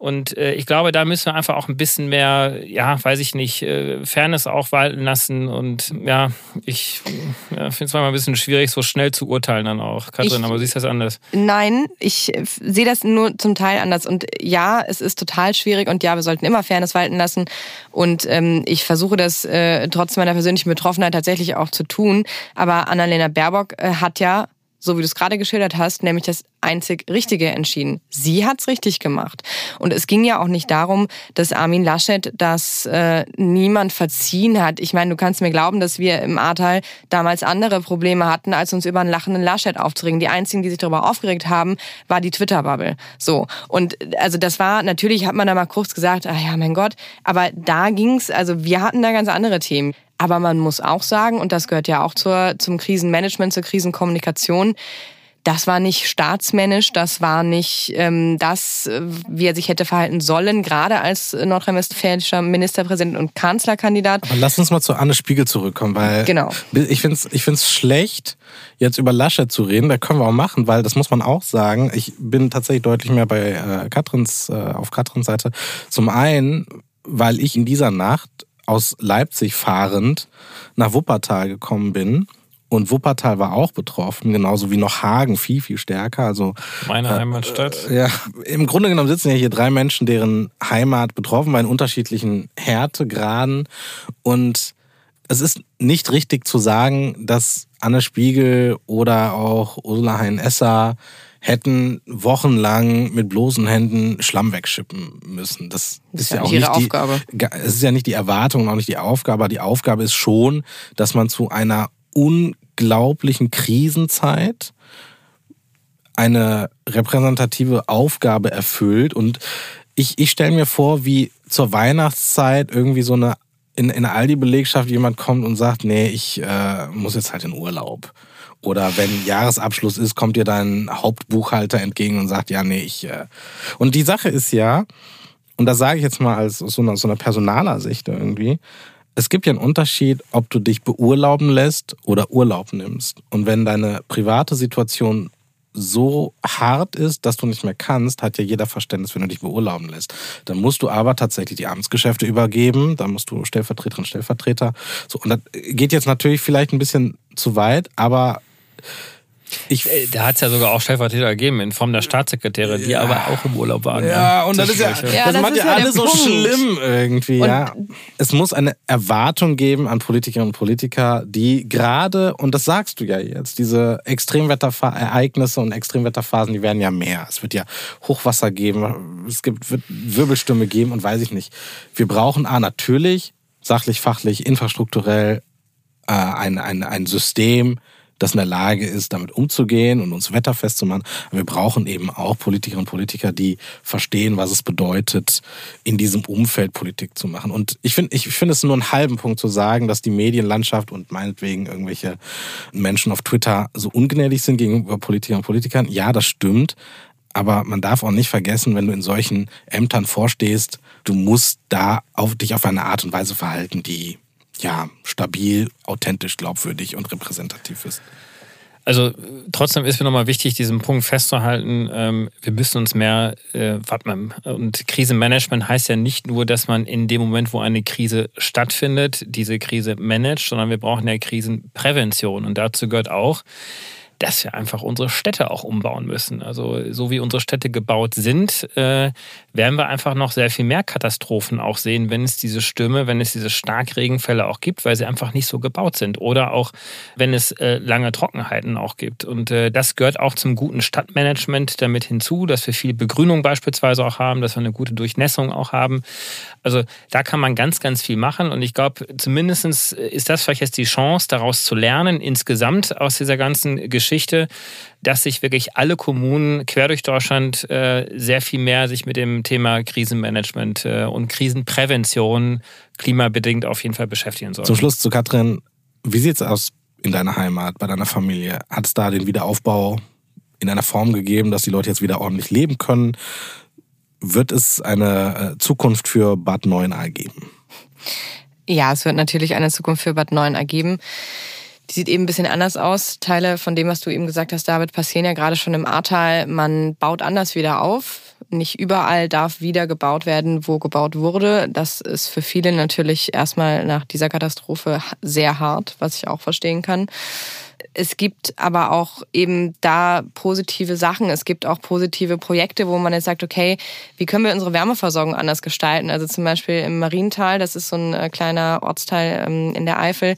Speaker 2: Und äh, ich glaube, da müssen wir einfach auch ein bisschen mehr, ja, weiß ich nicht, äh, Fairness auch walten lassen. Und ja, ich ja, finde es manchmal ein bisschen schwierig, so schnell zu urteilen dann auch. Katrin, ich, aber siehst du das anders?
Speaker 3: Nein, ich sehe das nur zum Teil anders. Und ja, es ist total schwierig und ja, wir sollten immer Fairness walten lassen. Und ähm, ich versuche das äh, trotz meiner persönlichen Betroffenheit tatsächlich auch zu tun. Aber Annalena Baerbock äh, hat ja so wie du es gerade geschildert hast, nämlich das einzig Richtige entschieden. Sie hat's richtig gemacht. Und es ging ja auch nicht darum, dass Armin Laschet das äh, niemand verziehen hat. Ich meine, du kannst mir glauben, dass wir im Ahrtal damals andere Probleme hatten, als uns über einen lachenden Laschet aufzuregen. Die einzigen, die sich darüber aufgeregt haben, war die Twitter-Bubble. So. Und also das war, natürlich hat man da mal kurz gesagt, ah ja, mein Gott, aber da ging's, also wir hatten da ganz andere Themen. Aber man muss auch sagen, und das gehört ja auch zur, zum Krisenmanagement, zur Krisenkommunikation, das war nicht staatsmännisch, das war nicht ähm, das, wie er sich hätte verhalten sollen, gerade als nordrhein-westfälischer Ministerpräsident und Kanzlerkandidat.
Speaker 1: Aber lass uns mal zu Anne Spiegel zurückkommen, weil
Speaker 3: genau.
Speaker 1: ich finde es ich find's schlecht, jetzt über Laschet zu reden. Da können wir auch machen, weil das muss man auch sagen. Ich bin tatsächlich deutlich mehr bei äh, Katrins, äh, auf Katrins Seite. Zum einen, weil ich in dieser Nacht aus Leipzig fahrend nach Wuppertal gekommen bin. Und Wuppertal war auch betroffen, genauso wie noch Hagen viel, viel stärker. Also
Speaker 2: meine äh, Heimatstadt.
Speaker 1: Äh, ja, im Grunde genommen sitzen ja hier drei Menschen, deren Heimat betroffen war in unterschiedlichen Härtegraden. Und es ist nicht richtig zu sagen, dass Anne Spiegel oder auch Ursula Hein-Esser hätten wochenlang mit bloßen Händen Schlamm wegschippen müssen. Das, das ist ja auch nicht die Aufgabe. Es ist ja nicht die Erwartung und auch nicht die Aufgabe. Die Aufgabe ist schon, dass man zu einer unglaublichen Krisenzeit eine repräsentative Aufgabe erfüllt. Und ich, ich stelle mir vor, wie zur Weihnachtszeit irgendwie so eine in, in der Aldi-Belegschaft jemand kommt und sagt, nee, ich äh, muss jetzt halt in Urlaub. Oder wenn Jahresabschluss ist, kommt dir dein Hauptbuchhalter entgegen und sagt, ja, nee, ich. Äh. Und die Sache ist ja, und das sage ich jetzt mal als aus so einer, so einer personaler Sicht irgendwie, es gibt ja einen Unterschied, ob du dich beurlauben lässt oder Urlaub nimmst. Und wenn deine private Situation so hart ist, dass du nicht mehr kannst, hat ja jeder Verständnis, wenn du dich beurlauben lässt. Dann musst du aber tatsächlich die Amtsgeschäfte übergeben, dann musst du Stellvertreterin, Stellvertreter. So, und das geht jetzt natürlich vielleicht ein bisschen zu weit, aber
Speaker 2: ich, äh, da hat es ja sogar auch Stellvertreter gegeben in Form der Staatssekretäre, die ja. aber auch im Urlaub waren.
Speaker 1: Ja, ja. und das ist ja, ja das, das macht ja alles so schlimm irgendwie. Und ja. Es muss eine Erwartung geben an Politikerinnen und Politiker, die gerade, und das sagst du ja jetzt, diese Extremwetterereignisse und Extremwetterphasen, die werden ja mehr. Es wird ja Hochwasser geben, es gibt, wird Wirbelstürme geben und weiß ich nicht. Wir brauchen A, natürlich, sachlich, fachlich, infrastrukturell äh, ein, ein, ein System, das in der Lage ist, damit umzugehen und uns wetterfest zu machen. Wir brauchen eben auch Politikerinnen und Politiker, die verstehen, was es bedeutet, in diesem Umfeld Politik zu machen. Und ich finde, ich finde es nur einen halben Punkt zu sagen, dass die Medienlandschaft und meinetwegen irgendwelche Menschen auf Twitter so ungnädig sind gegenüber Politikerinnen und Politikern. Ja, das stimmt. Aber man darf auch nicht vergessen, wenn du in solchen Ämtern vorstehst, du musst da auf dich auf eine Art und Weise verhalten, die ja, stabil, authentisch, glaubwürdig und repräsentativ ist.
Speaker 2: Also trotzdem ist mir nochmal wichtig, diesen Punkt festzuhalten. Ähm, wir müssen uns mehr äh, wappnen. Und Krisenmanagement heißt ja nicht nur, dass man in dem Moment, wo eine Krise stattfindet, diese Krise managt, sondern wir brauchen ja Krisenprävention. Und dazu gehört auch, dass wir einfach unsere Städte auch umbauen müssen. Also so wie unsere Städte gebaut sind, äh, werden wir einfach noch sehr viel mehr Katastrophen auch sehen, wenn es diese Stürme, wenn es diese Starkregenfälle auch gibt, weil sie einfach nicht so gebaut sind. Oder auch, wenn es äh, lange Trockenheiten auch gibt. Und äh, das gehört auch zum guten Stadtmanagement damit hinzu, dass wir viel Begrünung beispielsweise auch haben, dass wir eine gute Durchnässung auch haben. Also da kann man ganz, ganz viel machen. Und ich glaube, zumindest ist das vielleicht jetzt die Chance, daraus zu lernen, insgesamt aus dieser ganzen Geschichte Geschichte, dass sich wirklich alle Kommunen quer durch Deutschland äh, sehr viel mehr sich mit dem Thema Krisenmanagement äh, und Krisenprävention klimabedingt auf jeden Fall beschäftigen sollen.
Speaker 1: Zum Schluss zu Katrin, wie sieht es aus in deiner Heimat, bei deiner Familie? Hat es da den Wiederaufbau in einer Form gegeben, dass die Leute jetzt wieder ordentlich leben können? Wird es eine äh, Zukunft für Bad Neuenahr geben?
Speaker 3: Ja, es wird natürlich eine Zukunft für Bad Neuenahr geben. Die sieht eben ein bisschen anders aus. Teile von dem, was du eben gesagt hast, David, passieren ja gerade schon im Ahrtal. Man baut anders wieder auf. Nicht überall darf wieder gebaut werden, wo gebaut wurde. Das ist für viele natürlich erstmal nach dieser Katastrophe sehr hart, was ich auch verstehen kann. Es gibt aber auch eben da positive Sachen. Es gibt auch positive Projekte, wo man jetzt sagt, okay, wie können wir unsere Wärmeversorgung anders gestalten? Also zum Beispiel im Mariental, das ist so ein äh, kleiner Ortsteil ähm, in der Eifel,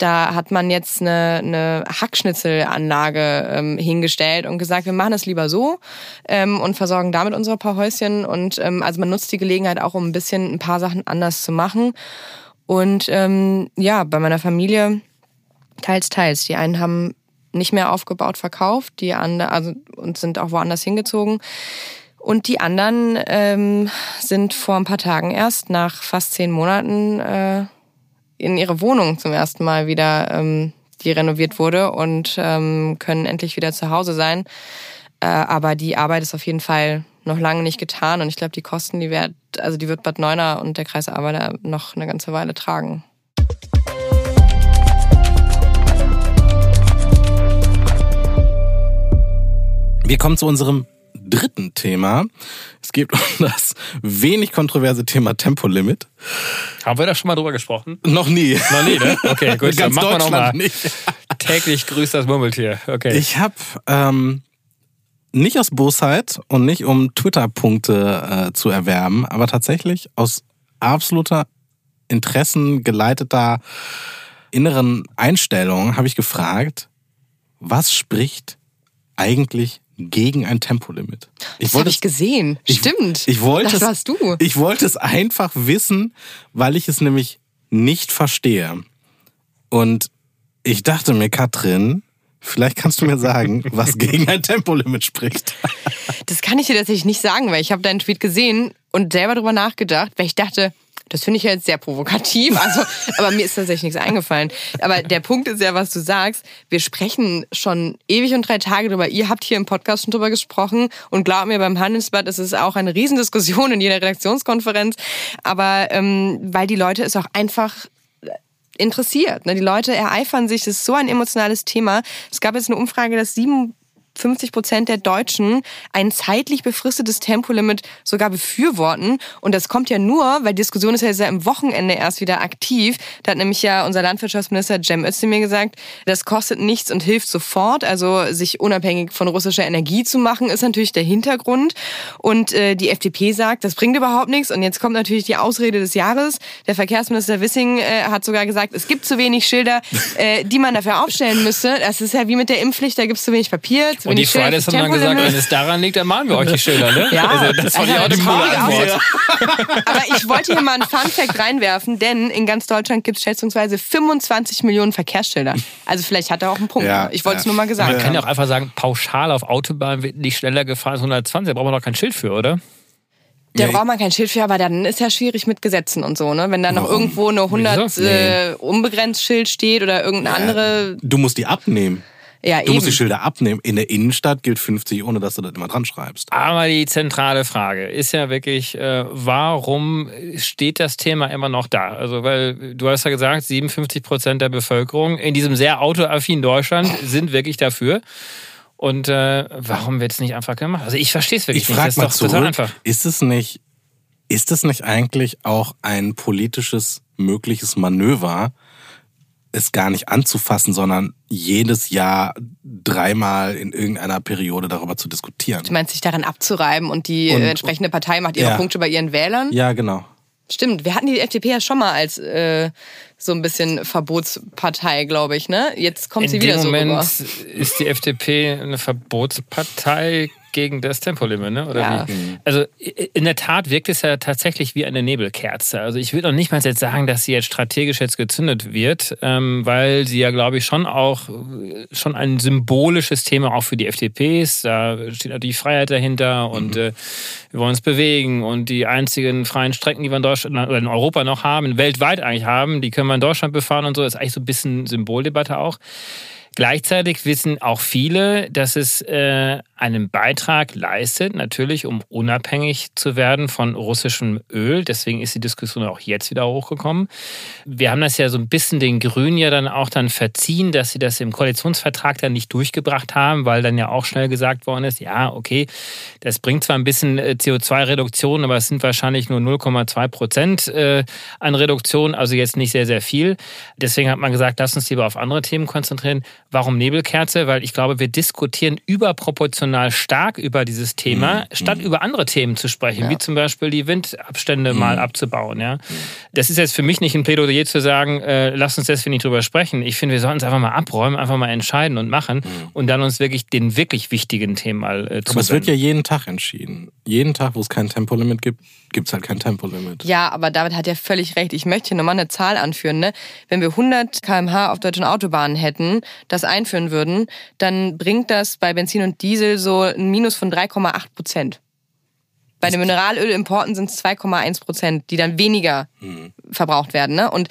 Speaker 3: Da hat man jetzt eine, eine Hackschnitzelanlage ähm, hingestellt und gesagt, wir machen das lieber so ähm, und versorgen damit unsere paar Häuschen. Und ähm, also man nutzt die Gelegenheit auch, um ein bisschen ein paar Sachen anders zu machen. Und ähm, ja, bei meiner Familie teils, teils. Die einen haben nicht mehr aufgebaut, verkauft, die anderen, also und sind auch woanders hingezogen. Und die anderen ähm, sind vor ein paar Tagen erst nach fast zehn Monaten äh, in ihre Wohnung zum ersten Mal wieder, ähm, die renoviert wurde und ähm, können endlich wieder zu Hause sein. Äh, aber die Arbeit ist auf jeden Fall noch lange nicht getan und ich glaube, die Kosten, die wird, also die wird Bad Neuner und der Kreis Arbeiter noch eine ganze Weile tragen.
Speaker 1: Wir kommen zu unserem dritten Thema. Es geht um das wenig kontroverse Thema Tempolimit.
Speaker 2: Haben wir da schon mal drüber gesprochen?
Speaker 1: Noch nie.
Speaker 2: Noch nie, ne? Okay, gut, dann machen wir nochmal.
Speaker 1: Nicht.
Speaker 2: Täglich grüßt das Murmeltier. Okay.
Speaker 1: Ich habe ähm, nicht aus Bosheit und nicht um Twitter-Punkte äh, zu erwerben, aber tatsächlich aus absoluter Interessen geleiteter inneren Einstellung habe ich gefragt, was spricht eigentlich gegen ein Tempolimit?
Speaker 3: das habe ich gesehen.
Speaker 1: Ich-
Speaker 3: Stimmt.
Speaker 1: Ich wollte
Speaker 3: das
Speaker 1: es,
Speaker 3: warst du.
Speaker 1: Ich wollte es einfach wissen, weil ich es nämlich nicht verstehe. Und ich dachte mir, Katrin, vielleicht kannst du mir sagen, was gegen ein Tempolimit spricht.
Speaker 3: Das kann ich dir tatsächlich nicht sagen, weil ich habe deinen Tweet gesehen und selber drüber nachgedacht, weil ich dachte, das finde ich jetzt sehr provokativ. Also, aber mir ist tatsächlich nichts eingefallen. Aber der Punkt ist ja, was du sagst. Wir sprechen schon ewig und drei Tage drüber. Ihr habt hier im Podcast schon drüber gesprochen. Und glaub mir, beim Handelsblatt ist es auch eine Riesendiskussion in jeder Redaktionskonferenz. Aber ähm, weil die Leute es auch einfach interessiert. Ne? Die Leute ereifern sich, das ist so ein emotionales Thema. Es gab jetzt eine Umfrage, dass 57 Prozent der Deutschen ein zeitlich befristetes Tempolimit sogar befürworten. Und das kommt ja nur, weil Diskussion ist ja jetzt am Wochenende erst wieder aktiv. Da hat nämlich ja unser Landwirtschaftsminister Cem Özdemir gesagt, das kostet nichts und hilft sofort. Also sich unabhängig von russischer Energie zu machen, ist natürlich der Hintergrund. Und äh, die FDP sagt, das bringt überhaupt nichts. Und jetzt kommt natürlich die Ausrede des Jahres. Der Verkehrsminister Wissing äh, hat sogar gesagt, es gibt zu wenig Schilder, äh, die man dafür aufstellen müsste. Das ist ja wie mit der Impfpflicht, da gibt es zu wenig Papier.
Speaker 2: Und die Fridays haben dann gesagt, wenn es daran liegt, dann malen wir euch die Schilder, ne?
Speaker 3: Ja,
Speaker 2: also, das war die
Speaker 3: also,
Speaker 2: auch eine coole Antwort.
Speaker 3: Aber ich wollte hier mal einen Funfact reinwerfen, denn in ganz Deutschland gibt es schätzungsweise 25 Millionen Verkehrsschilder. Also vielleicht hat er auch einen Punkt.
Speaker 1: Ja,
Speaker 3: ich wollte es
Speaker 1: ja.
Speaker 3: nur mal gesagt
Speaker 2: Man
Speaker 3: haben.
Speaker 2: kann ja auch einfach sagen, pauschal auf Autobahn wird nicht schneller gefahren als 120. Da braucht man doch kein Schild für, oder?
Speaker 3: Da
Speaker 1: Ja,
Speaker 3: braucht man kein Schild für, aber dann ist ja schwierig mit Gesetzen und so, ne? Wenn da noch
Speaker 1: Warum?
Speaker 3: irgendwo eine 100
Speaker 2: Wieso?
Speaker 3: äh, unbegrenzt Schild steht oder irgendeine andere.
Speaker 1: Du musst die abnehmen.
Speaker 3: Ja,
Speaker 1: Du
Speaker 3: eben.
Speaker 1: musst die Schilder abnehmen. In der Innenstadt gilt 50, ohne dass du das immer dran schreibst.
Speaker 2: Aber die zentrale Frage ist ja wirklich, äh, warum steht das Thema immer noch da? Also, weil du hast ja gesagt, 57 Prozent der Bevölkerung in diesem sehr autoaffinen Deutschland sind wirklich dafür. Und äh, warum wird es nicht einfach gemacht? Also ich verstehe es wirklich
Speaker 1: Ich
Speaker 2: nicht.
Speaker 1: frage
Speaker 2: Das
Speaker 1: mal
Speaker 2: ist doch total
Speaker 1: zurück,
Speaker 2: einfach.
Speaker 1: ist es nicht, ist es nicht eigentlich auch ein politisches mögliches Manöver, es gar nicht anzufassen, sondern jedes Jahr dreimal in irgendeiner Periode darüber zu diskutieren?
Speaker 3: Du meinst, sich daran abzureiben und die
Speaker 1: Und-
Speaker 3: äh, entsprechende Partei macht ihre
Speaker 1: Ja.
Speaker 3: Punkte bei ihren Wählern?
Speaker 1: Ja, genau.
Speaker 3: Stimmt, wir hatten die FDP ja schon mal als äh, so ein bisschen Verbotspartei, glaube ich, ne? Jetzt kommt
Speaker 2: In
Speaker 3: sie
Speaker 2: dem
Speaker 3: wieder so
Speaker 2: Moment
Speaker 3: rüber.
Speaker 2: ist die FDP eine Verbotspartei gegen das Tempolimit, ne? Oder
Speaker 3: Ja.
Speaker 2: wie? Also in der Tat wirkt es ja tatsächlich wie eine Nebelkerze. Also ich würde noch nicht mal jetzt sagen, dass sie jetzt strategisch jetzt gezündet wird, ähm, weil sie ja, glaube ich, schon auch äh, schon ein symbolisches Thema auch für die FDP ist. Da steht natürlich Freiheit dahinter und äh, wir wollen uns bewegen und die einzigen freien Strecken, die wir in Deutschland oder in Europa noch haben, weltweit eigentlich haben, die können wir in Deutschland befahren und so. Das ist eigentlich so ein bisschen Symboldebatte auch. Gleichzeitig wissen auch viele, dass es äh, einen Beitrag leistet, natürlich, um unabhängig zu werden von russischem Öl. Deswegen ist die Diskussion auch jetzt wieder hochgekommen. Wir haben das ja so ein bisschen den Grünen ja dann auch dann verziehen, dass sie das im Koalitionsvertrag dann nicht durchgebracht haben, weil dann ja auch schnell gesagt worden ist, ja, okay, das bringt zwar ein bisschen äh, CO2-Reduktion, aber es sind wahrscheinlich nur 0,2 Prozent äh, an Reduktion, also jetzt nicht sehr, sehr viel. Deswegen hat man gesagt, lass uns lieber auf andere Themen konzentrieren. Warum Nebelkerze? Weil ich glaube, wir diskutieren überproportional stark über dieses Thema, mhm. statt mhm. über andere Themen zu sprechen, ja. wie zum Beispiel die Windabstände mhm. mal abzubauen. Ja? Das ist jetzt für mich nicht ein Plädoyer zu sagen, äh, lass uns deswegen nicht drüber sprechen. Ich finde, wir sollten es einfach mal abräumen, einfach mal entscheiden und machen mhm. und dann uns wirklich den wirklich wichtigen Themen mal äh,
Speaker 1: Aber es wird ja jeden Tag entschieden. Jeden Tag, wo es kein Tempolimit gibt, gibt es halt kein Tempolimit.
Speaker 3: Ja, aber David hat ja völlig recht. Ich möchte hier nochmal eine Zahl anführen. Ne? Wenn wir 100 km/h auf deutschen Autobahnen hätten, das einführen würden, dann bringt das bei Benzin und Diesel so ein Minus von 3,8 Prozent. Bei den Mineralölimporten sind es 2,1 Prozent, die dann weniger mhm. verbraucht werden. Ne? Und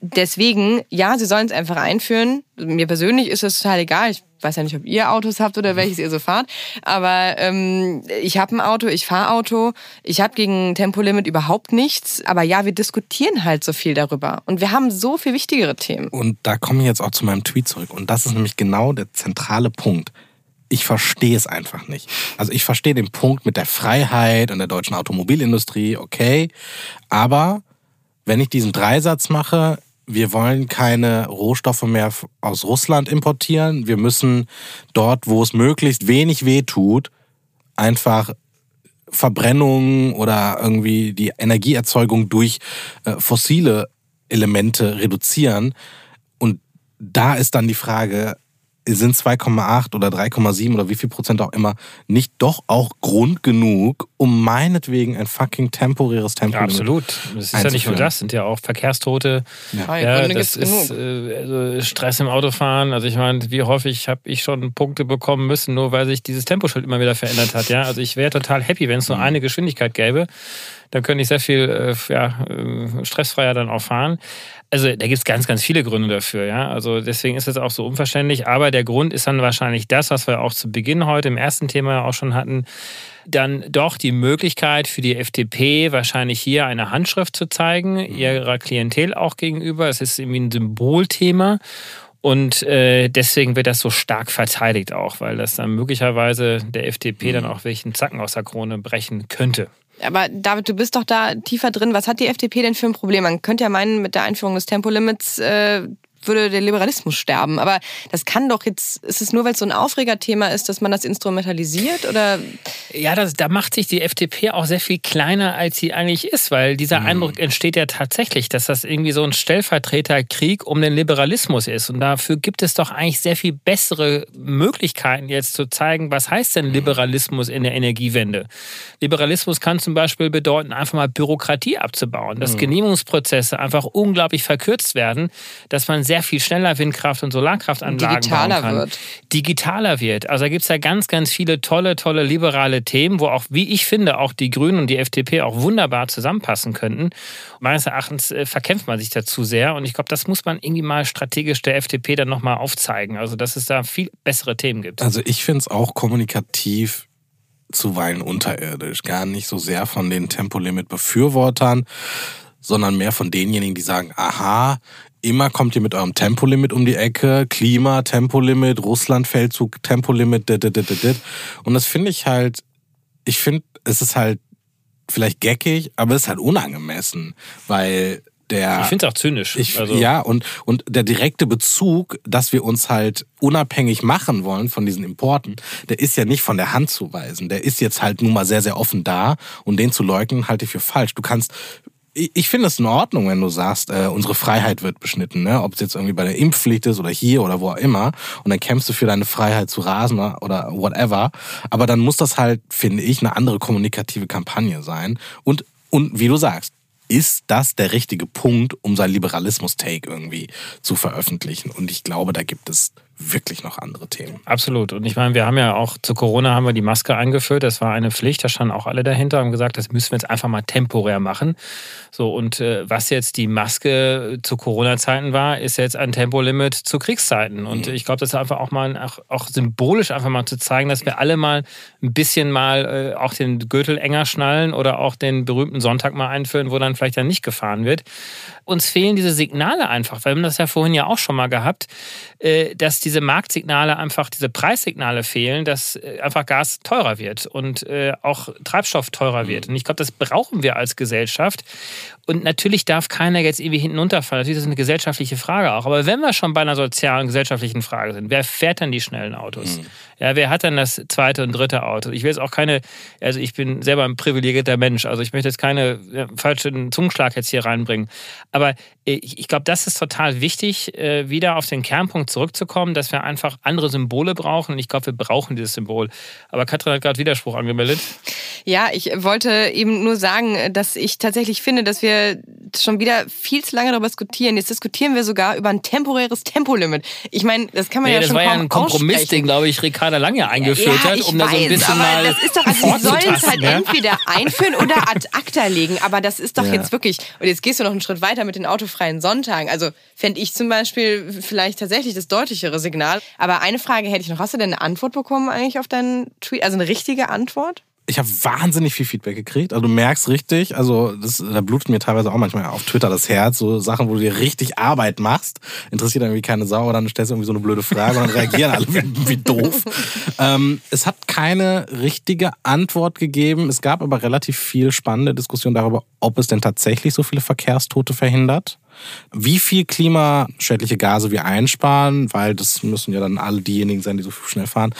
Speaker 3: deswegen, ja, sie sollen es einfach einführen. Mir persönlich ist es total egal. Ich weiß ja nicht, ob ihr Autos habt oder welches ihr so fahrt. Aber ähm, ich habe ein Auto, ich fahre Auto. Ich habe gegen Tempolimit überhaupt nichts. Aber ja, wir diskutieren halt so viel darüber. Und wir haben so viel wichtigere Themen.
Speaker 1: Und da komme ich jetzt auch zu meinem Tweet zurück. Und das ist nämlich genau der zentrale Punkt. Ich verstehe es einfach nicht. Also ich verstehe den Punkt mit der Freiheit und der deutschen Automobilindustrie, okay. Aber wenn ich diesen Dreisatz mache, wir wollen keine Rohstoffe mehr aus Russland importieren. Wir müssen dort, wo es möglichst wenig weh tut, einfach Verbrennung oder irgendwie die Energieerzeugung durch äh, fossile Elemente reduzieren. Und da ist dann die Frage, sind 2,8 oder 3,7 oder wie viel Prozent auch immer nicht doch auch Grund genug, um meinetwegen ein fucking temporäres Tempo
Speaker 2: ja, Absolut. Das ist ja nicht nur das, sind ja auch Verkehrstote. Ja, ja das ist äh, also Stress im Autofahren. Also ich meine, wie häufig habe ich schon Punkte bekommen müssen, nur weil sich dieses Temposchild immer wieder verändert hat. Ja, also ich wäre total happy, wenn es nur mhm. eine Geschwindigkeit gäbe. Dann könnte ich sehr viel äh, ja, äh, stressfreier dann auch fahren. Also da gibt es ganz, ganz viele Gründe dafür, ja. Also deswegen ist es auch so unverständlich. Aber der Grund ist dann wahrscheinlich das, was wir auch zu Beginn heute im ersten Thema auch schon hatten. Dann doch die Möglichkeit für die FDP, wahrscheinlich hier eine Handschrift zu zeigen, mhm. ihrer Klientel auch gegenüber. Es ist irgendwie ein Symbolthema. Und äh, deswegen wird das so stark verteidigt auch, weil das dann möglicherweise der FDP dann mhm. auch welchen Zacken aus der Krone brechen könnte.
Speaker 3: Aber David, du bist doch da tiefer drin. Was hat die FDP denn für ein Problem? Man könnte ja meinen, mit der Einführung des Tempolimits äh, würde der Liberalismus sterben. Aber das kann doch jetzt, ist es nur, weil es so ein Aufregerthema ist, dass man das instrumentalisiert oder?
Speaker 2: Ja, das, da macht sich die FDP auch sehr viel kleiner, als sie eigentlich ist, weil dieser mhm. Eindruck entsteht ja tatsächlich, dass das irgendwie so ein Stellvertreterkrieg um den Liberalismus ist. Und dafür gibt es doch eigentlich sehr viel bessere Möglichkeiten, jetzt zu zeigen, was heißt denn mhm. Liberalismus in der Energiewende? Liberalismus kann zum Beispiel bedeuten, einfach mal Bürokratie abzubauen, dass mhm. Genehmigungsprozesse einfach unglaublich verkürzt werden, dass man sehr sehr viel schneller Windkraft- und Solarkraftanlagen digitaler bauen kann. Wird. Digitaler wird. Also da gibt es ja ganz, ganz viele tolle, tolle liberale Themen, wo auch, wie ich finde, auch die Grünen und die FDP auch wunderbar zusammenpassen könnten. Meines Erachtens äh, verkämpft man sich dazu sehr und ich glaube, das muss man irgendwie mal strategisch der FDP dann nochmal aufzeigen. Also dass es da viel bessere Themen gibt.
Speaker 1: Also ich finde es auch kommunikativ zuweilen unterirdisch. Gar nicht so sehr von den Tempolimit-Befürwortern, sondern mehr von denjenigen, die sagen, aha, immer kommt ihr mit eurem Tempolimit um die Ecke, Klima, Tempolimit, Russland-Feldzug, Tempolimit, dit, dit, dit, dit. Und das finde ich halt, ich finde, es ist halt vielleicht geckig, aber es ist halt unangemessen, weil der.
Speaker 2: Ich finde es auch zynisch.
Speaker 1: Ich, also. Ja, und, und der direkte Bezug, dass wir uns halt unabhängig machen wollen von diesen Importen, der ist ja nicht von der Hand zu weisen. Der ist jetzt halt nun mal sehr, sehr offen da und den zu leugnen halte ich für falsch. Du kannst ich finde es in Ordnung, wenn du sagst, äh, unsere Freiheit wird beschnitten, ne? ob es jetzt irgendwie bei der Impfpflicht ist oder hier oder wo auch immer. Und dann kämpfst du für deine Freiheit zu rasen oder whatever. Aber dann muss das halt, finde ich, eine andere kommunikative Kampagne sein. Und, und wie du sagst, ist das der richtige Punkt, um sein Liberalismus-Take irgendwie zu veröffentlichen? Und ich glaube, da gibt es wirklich noch andere Themen.
Speaker 2: Absolut. Und ich meine, wir haben ja auch zu Corona haben wir die Maske eingeführt. Das war eine Pflicht. Da standen auch alle dahinter und gesagt, das müssen wir jetzt einfach mal temporär machen. So und äh, was jetzt die Maske zu Corona-Zeiten war, ist jetzt ein Tempolimit zu Kriegszeiten. Und mhm. ich glaube, das ist einfach auch mal auch, auch, symbolisch einfach mal zu zeigen, dass wir alle mal ein bisschen mal äh, auch den Gürtel enger schnallen oder auch den berühmten Sonntag mal einführen, wo dann vielleicht dann nicht gefahren wird. Uns fehlen diese Signale einfach. Wir haben das ja vorhin ja auch schon mal gehabt, äh, dass diese Marktsignale einfach, diese Preissignale fehlen, dass äh, einfach Gas teurer wird und äh, auch Treibstoff teurer wird. Und ich glaube, das brauchen wir als Gesellschaft. Und natürlich darf keiner jetzt irgendwie hinten runterfallen. Natürlich ist das eine gesellschaftliche Frage auch. Aber wenn wir schon bei einer sozialen, gesellschaftlichen Frage sind, wer fährt dann die schnellen Autos? Mhm. Ja, wer hat dann das zweite und dritte Auto? Ich will jetzt auch keine, also ich bin selber ein privilegierter Mensch, also ich möchte jetzt keine ja, falschen Zungenschlag jetzt hier reinbringen. Aber ich, ich glaube, das ist total wichtig, äh, wieder auf den Kernpunkt zurückzukommen, dass wir einfach andere Symbole brauchen. Und ich glaube, wir brauchen dieses Symbol. Aber Katrin hat gerade Widerspruch angemeldet.
Speaker 3: Ja, ich wollte eben nur sagen, dass ich tatsächlich finde, dass wir schon wieder viel zu lange darüber diskutieren. Jetzt diskutieren wir sogar über ein temporäres Tempolimit. Ich meine, das kann man nee, ja schon kaum
Speaker 2: Das war ja ein Kompromiss, den, glaube ich, Ricarda Lange eingeführt ja, hat,
Speaker 3: um weiß, da so ein bisschen aber mal das ist doch, also sie sollen es halt ja? entweder einführen oder ad acta legen. Aber das ist doch ja. jetzt wirklich, und jetzt gehst du noch einen Schritt weiter mit den autofreien Sonntagen. Also fände ich zum Beispiel vielleicht tatsächlich das deutlichere Signal. Aber eine Frage hätte ich noch. Hast du denn eine Antwort bekommen eigentlich auf deinen Tweet? Also eine richtige Antwort?
Speaker 1: Ich habe wahnsinnig viel Feedback gekriegt. Also du merkst richtig, also das, da blutet mir teilweise auch manchmal auf Twitter das Herz, so Sachen, wo du dir richtig Arbeit machst, interessiert irgendwie keine Sau, dann stellst du irgendwie so eine blöde Frage und dann reagieren alle wie, wie doof. Ähm, es hat keine richtige Antwort gegeben. Es gab aber relativ viel spannende Diskussion darüber, ob es denn tatsächlich so viele Verkehrstote verhindert wie viel klimaschädliche Gase wir einsparen, weil das müssen ja dann alle diejenigen sein, die so schnell fahren.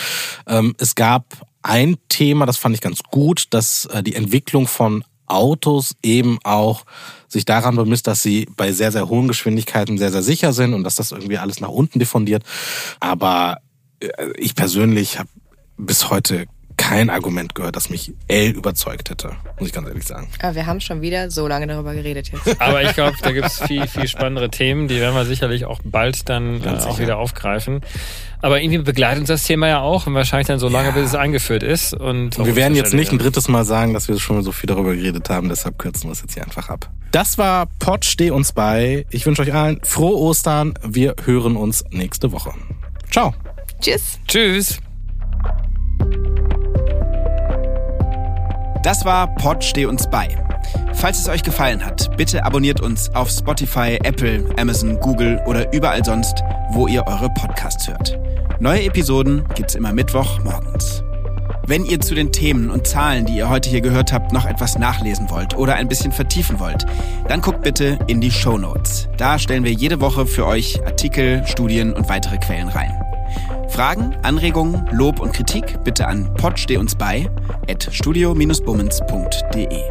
Speaker 1: Ähm, es gab ein Thema, das fand ich ganz gut, dass äh, die Entwicklung von Autos eben auch sich daran bemisst, dass sie bei sehr, sehr hohen Geschwindigkeiten sehr, sehr sicher sind und dass das irgendwie alles nach unten diffundiert. Aber äh, ich persönlich habe bis heute kein Argument gehört, das mich L überzeugt hätte, muss ich ganz ehrlich sagen.
Speaker 3: Aber wir haben schon wieder so lange darüber geredet jetzt.
Speaker 2: Aber ich glaube, da gibt es viel, viel spannendere Themen, die werden wir sicherlich auch bald dann äh, auch wieder aufgreifen. Aber irgendwie begleitet uns das Thema ja auch und wahrscheinlich dann so lange, ja. bis es eingeführt ist. Und,
Speaker 1: und wir werden jetzt nicht ein drittes Mal sagen, dass wir schon so viel darüber geredet haben, deshalb kürzen wir es jetzt hier einfach ab. Das war Pod Steh uns bei. Ich wünsche euch allen frohe Ostern. Wir hören uns nächste Woche. Ciao.
Speaker 3: Tschüss.
Speaker 2: Tschüss.
Speaker 4: Das war Pod Steh uns bei. Falls es euch gefallen hat, bitte abonniert uns auf Spotify, Apple, Amazon, Google oder überall sonst, wo ihr eure Podcasts hört. Neue Episoden gibt's immer Mittwoch morgens. Wenn ihr zu den Themen und Zahlen, die ihr heute hier gehört habt, noch etwas nachlesen wollt oder ein bisschen vertiefen wollt, dann guckt bitte in die Show Notes. Da stellen wir jede Woche für euch Artikel, Studien und weitere Quellen rein. Fragen, Anregungen, Lob und Kritik bitte an potsteh uns bei at studio-bummens.de.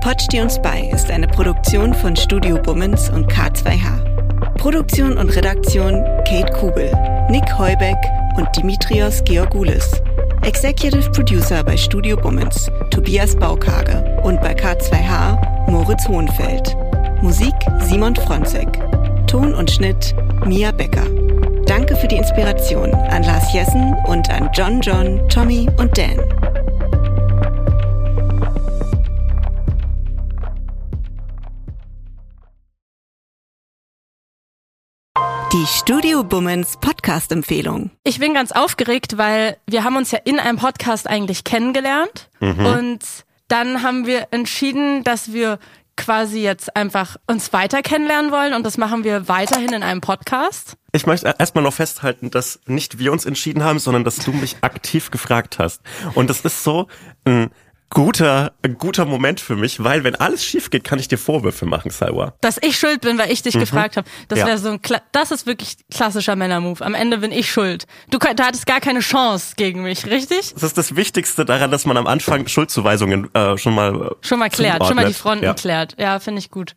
Speaker 5: Pod steh uns bei ist eine Produktion von Studio Bummens und K2H. Produktion und Redaktion Kate Kubel, Nick Heubeck und Dimitrios Georgoulis. Executive Producer bei Studio Bummens Tobias Baukage und bei K2H Moritz Hohenfeld. Musik Simon Fronzek. Ton und Schnitt Mia Becker. Danke für die Inspiration an Lars Jessen und an John John, Tommy und Dan. Die Studio Bummens Podcast-Empfehlung.
Speaker 6: Ich bin ganz aufgeregt, weil wir haben uns ja in einem Podcast eigentlich kennengelernt mhm. und dann haben wir entschieden, dass wir quasi jetzt einfach uns weiter kennenlernen wollen und das machen wir weiterhin in einem Podcast.
Speaker 7: Ich möchte erstmal noch festhalten, dass nicht wir uns entschieden haben, sondern dass du mich aktiv gefragt hast. Und das ist so ein guter, guter Moment für mich, weil wenn alles schief geht, kann ich dir Vorwürfe machen, Salwa.
Speaker 6: Dass ich schuld bin, weil ich dich mhm. gefragt habe. Das ja. wäre so ein, Kla das ist wirklich klassischer Männermove. Am Ende bin ich schuld. Du, du hattest gar keine Chance gegen mich, richtig?
Speaker 7: Das ist das Wichtigste daran, dass man am Anfang Schuldzuweisungen äh, schon mal
Speaker 6: schon mal klärt, schon mal die Fronten ja. klärt. Ja, finde ich gut.